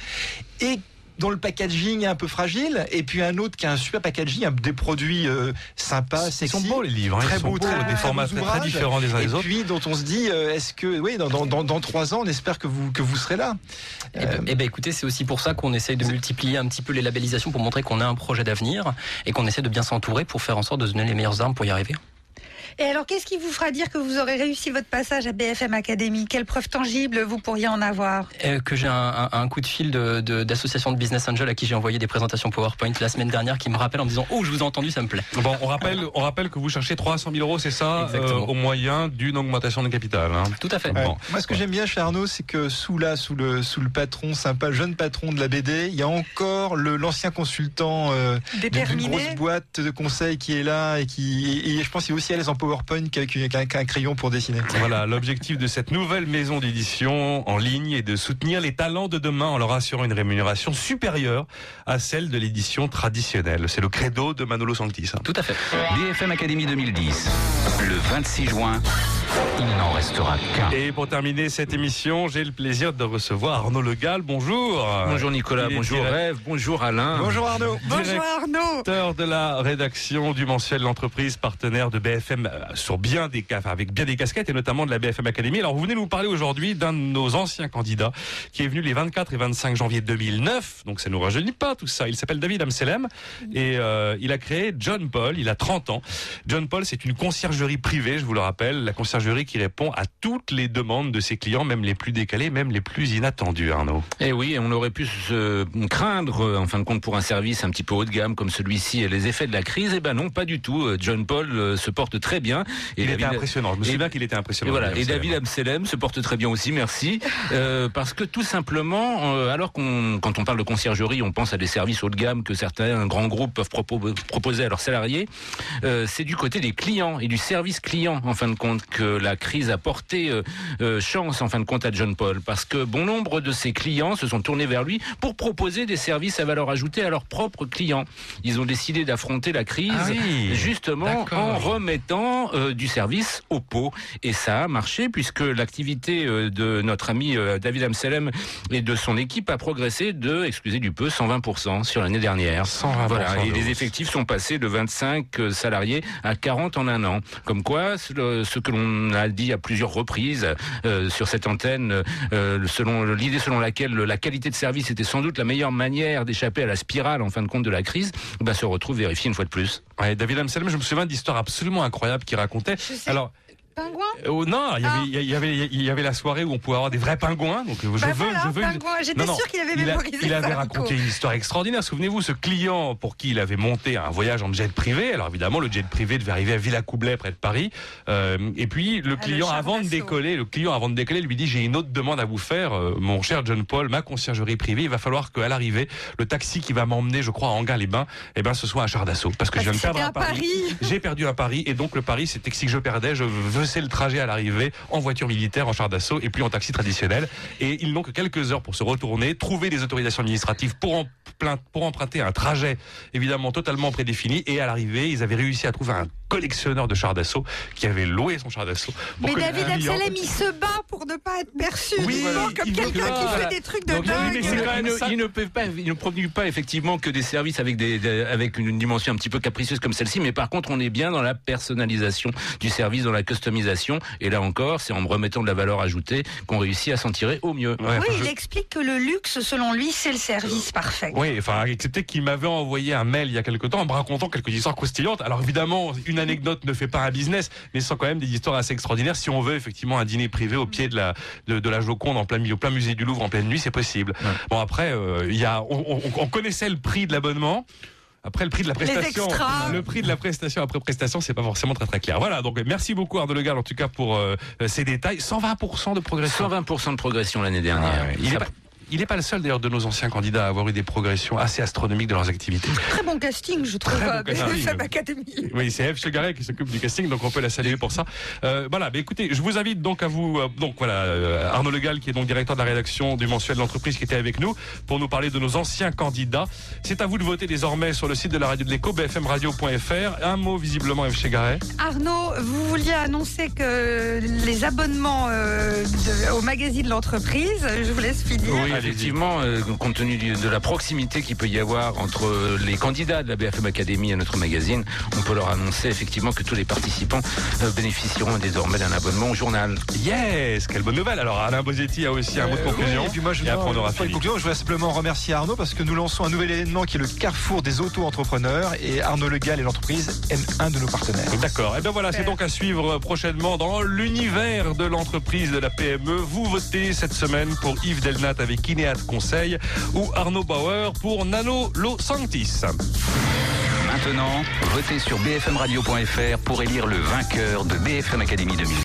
et dont le packaging est un peu fragile, et puis un autre qui a un super packaging, des produits euh, sympas, Ils sexy. sont beaux les livres, hein, très ils sont beaux, beaux, très beaux, des formats beaux très, différents les uns et des autres. puis dont on se dit, euh, est-ce que, oui, dans, dans, dans, dans trois ans, on espère que vous que vous serez là. Eh ben, eh ben, écoutez, c'est aussi pour ça qu'on essaye de multiplier un petit peu les labellisations pour montrer qu'on a un projet d'avenir et qu'on essaie de bien s'entourer pour faire en sorte de se donner les meilleures armes pour y arriver. Et alors, qu'est-ce qui vous fera dire que vous aurez réussi votre passage à BFM Academy? Quelle preuve tangible vous pourriez en avoir? Euh, que j'ai un, un- un coup de fil de- de- d'association de, business angel à qui j'ai envoyé des présentations PowerPoint la semaine dernière qui me rappelle en me disant oh je vous ai entendu ça me plaît. Bon, on rappelle, on rappelle que vous cherchez 300 000 euros, c'est ça, Exactement. euh, au moyen d'une augmentation de capital. hein. Tout à fait. Ouais. Bon. Moi, ce que j'aime bien chez Arnaud, c'est que sous là, sous le sous le patron sympa, le jeune patron de la BD, il y a encore le l'ancien consultant euh, d'une- grosse boîte de conseil qui est là et qui et, et je pense qu'il est aussi à l'aise en PowerPoint crayon pour dessiner. Voilà, l'objectif de cette nouvelle maison d'édition en ligne est de soutenir les talents de demain en leur assurant une rémunération supérieure à celle de l'édition traditionnelle. C'est le credo de Manolo Sanctis. hein. Tout à fait. BFM Academy 2010, le 26 juin, il n'en restera qu'un. Et pour terminer cette émission, j'ai le plaisir de recevoir Arnaud Legal. Bonjour. Bonjour Nicolas, bonjour direct- Rêve, bonjour Alain. Bonjour Arnaud. Bonjour Arnaud directeur de la rédaction du mensuel L'entreprise partenaire de BFM euh, sur bien des enfin, avec bien des casquettes et notamment de la BFM Academy. Alors vous venez nous parler aujourd'hui d'un de nos anciens candidats qui est venu les 24 et 25 janvier 2009. Donc ça nous rajeunit pas tout ça. Il s'appelle David Amselem et euh, il a créé John Paul. Il a 30 ans. John Paul, c'est une conciergerie privée, je vous le rappelle, la conciergerie qui répond à toutes les demandes de ses clients, même les plus décalées, même les plus inattendues. Arnaud. Eh oui, on aurait pu se craindre, euh, en fin de compte, pour un service un petit peu haut de gamme comme celui-ci, les effets de la crise. Eh ben non, pas du tout. Euh, John Paul euh, se porte très bien. Il était impressionnant. Je me et- souviens qu'il était Et impressionnant. voilà. Et. David Amselem se porte très bien aussi, merci. Euh, parce que tout simplement, euh, alors qu'on, quand on parle de conciergerie, on pense à des services haut de gamme que certains grands groupes peuvent propo- proposer à leurs salariés. Euh, c'est du côté des clients et du service client, en fin de compte, que la crise a porté euh, euh, chance, en fin de compte, à John Paul. Parce que bon nombre de ses clients se sont tournés vers lui pour proposer des services à valeur ajoutée à leurs propres clients. Ils ont décidé d'affronter la crise Ah oui, justement en remettant euh, du service au pot. Et ça a marché puisque l'activité euh, de notre ami David Amselem et de son équipe a progressé de, excusez du peu, 120% sur l'année dernière. 120% Voilà. Et les effectifs sont passés de 25 euh, salariés à 40 en un an. Comme quoi, ce que l'on a dit à plusieurs reprises euh, sur cette antenne, euh, selon l'idée selon laquelle la qualité de service était sans doute la meilleure manière d'échapper à la spirale en fin de compte de la crise, bah, se retrouve vérifié une fois de plus. Ouais, David Amselem, je me souviens d'histoires absolument incroyables qu'il racontait. sais. Alors, Pingouin euh, oh, non, il y, Ah. y avait, il y avait la soirée où on pouvait avoir des vrais pingouins. Donc, euh, je Bah veux, voilà, je veux. une- pingouin. J'étais sûre qu'il avait il a- Il avait raconté une histoire extraordinaire. Souvenez-vous, ce client pour qui il avait monté un voyage en jet privé. Alors évidemment, le jet privé devait arriver à Villacoublay, près de Paris. Euh, et puis le Ah, client, avant de décoller, le client avant de décoller lui dit j'ai une autre demande à vous faire, euh, mon cher John Paul, ma conciergerie privée. Il va falloir qu'à l'arrivée, le taxi qui va m'emmener, je crois, à Anguin-les-Bains, eh ben, ce soit un char d'assaut, parce que je Parce viens de perdre à pari. Paris. J'ai perdu un pari et donc le pari c'était que si je perdais, je faisais le trajet à l'arrivée en voiture militaire, en char d'assaut et puis en taxi traditionnel. Et ils n'ont que quelques heures pour se retourner, trouver des autorisations administratives pour, en- plein- pour emprunter un trajet évidemment totalement prédéfini. Et à l'arrivée, ils avaient réussi à trouver un collectionneur de chars d'assaut qui avait loué son char d'assaut. Mais David Absalem, il se bat pour ne pas être perçu. Oui, comme quelqu'un que- qui voilà. fait des trucs de Donc, dingue. ne- quand même il ne- peut pas, il ne produit pas effectivement que des services avec des, des- avec une dimension un petit peu capricieuse comme celle-ci, mais par contre, on est bien dans la personnalisation du service, dans la Et là encore, c'est en me remettant de la valeur ajoutée qu'on réussit à s'en tirer au mieux. oui, il explique que le luxe, selon lui, c'est le service parfait. Oui, enfin, excepté qu'il m'avait envoyé un mail il y a quelque temps en me racontant quelques histoires croustillantes. Alors évidemment, une anecdote ne fait pas un business, mais ce sont quand même des histoires assez extraordinaires. Si on veut effectivement un dîner privé au pied de la de, de la Joconde en plein milieu, au plein musée du Louvre en pleine nuit, c'est possible. Bon après, euh, il y a, on, on- on connaissait le prix de l'abonnement. Après le prix de la prestation, le prix de la prestation après prestation, c'est pas forcément très très clair. Voilà, donc merci beaucoup Arnaud Legal en tout cas pour euh, ces détails. 120% de progression. 120% de progression l'année dernière. il Ça- est pas, il est pas le seul d'ailleurs de nos anciens candidats à avoir eu des progressions assez astronomiques de leurs activités. Très bon casting, je trouve, bon Academy. Oui, c'est Eve Chegaret qui s'occupe du casting, donc on peut la saluer pour ça. Euh, voilà, mais écoutez, je vous invite donc à vous, euh, donc voilà, euh, Arnaud Legal qui est donc directeur de la rédaction du mensuel de l'entreprise qui était avec nous pour nous parler de nos anciens candidats. C'est à vous de voter désormais sur le site de la radio de l'écho, bfmradio.fr. Un mot visiblement Eve Chegaret. Arnaud, vous vouliez annoncer que les abonnements euh, de- au magazine de l'entreprise, je vous laisse finir. Oui, effectivement, euh, compte tenu du- de la proximité qu'il peut y avoir entre euh, les candidats de la BFM Academy et notre magazine, on peut leur annoncer effectivement que tous les participants euh, bénéficieront désormais d'un abonnement au journal. Yes, quelle bonne nouvelle. Alors Alain Bosetti a aussi un mot de conclusion. Oui, et puis moi, je Et après, on aura fini. conclusion. Je voudrais simplement remercier Arnaud parce que nous lançons un nouvel événement qui est le carrefour des auto-entrepreneurs et Arnaud Legal et l'entreprise est un de nos partenaires. D'accord. Et bien voilà, c'est donc à suivre prochainement dans l'univers de l'entreprise de la PME. Vous votez cette semaine pour Yves Delnat avec Ineat Conseil ou Arnaud Bauer pour Nano Lo Sanctis. Maintenant, votez sur bfmradio.fr pour élire le vainqueur de BFM Academy 2000.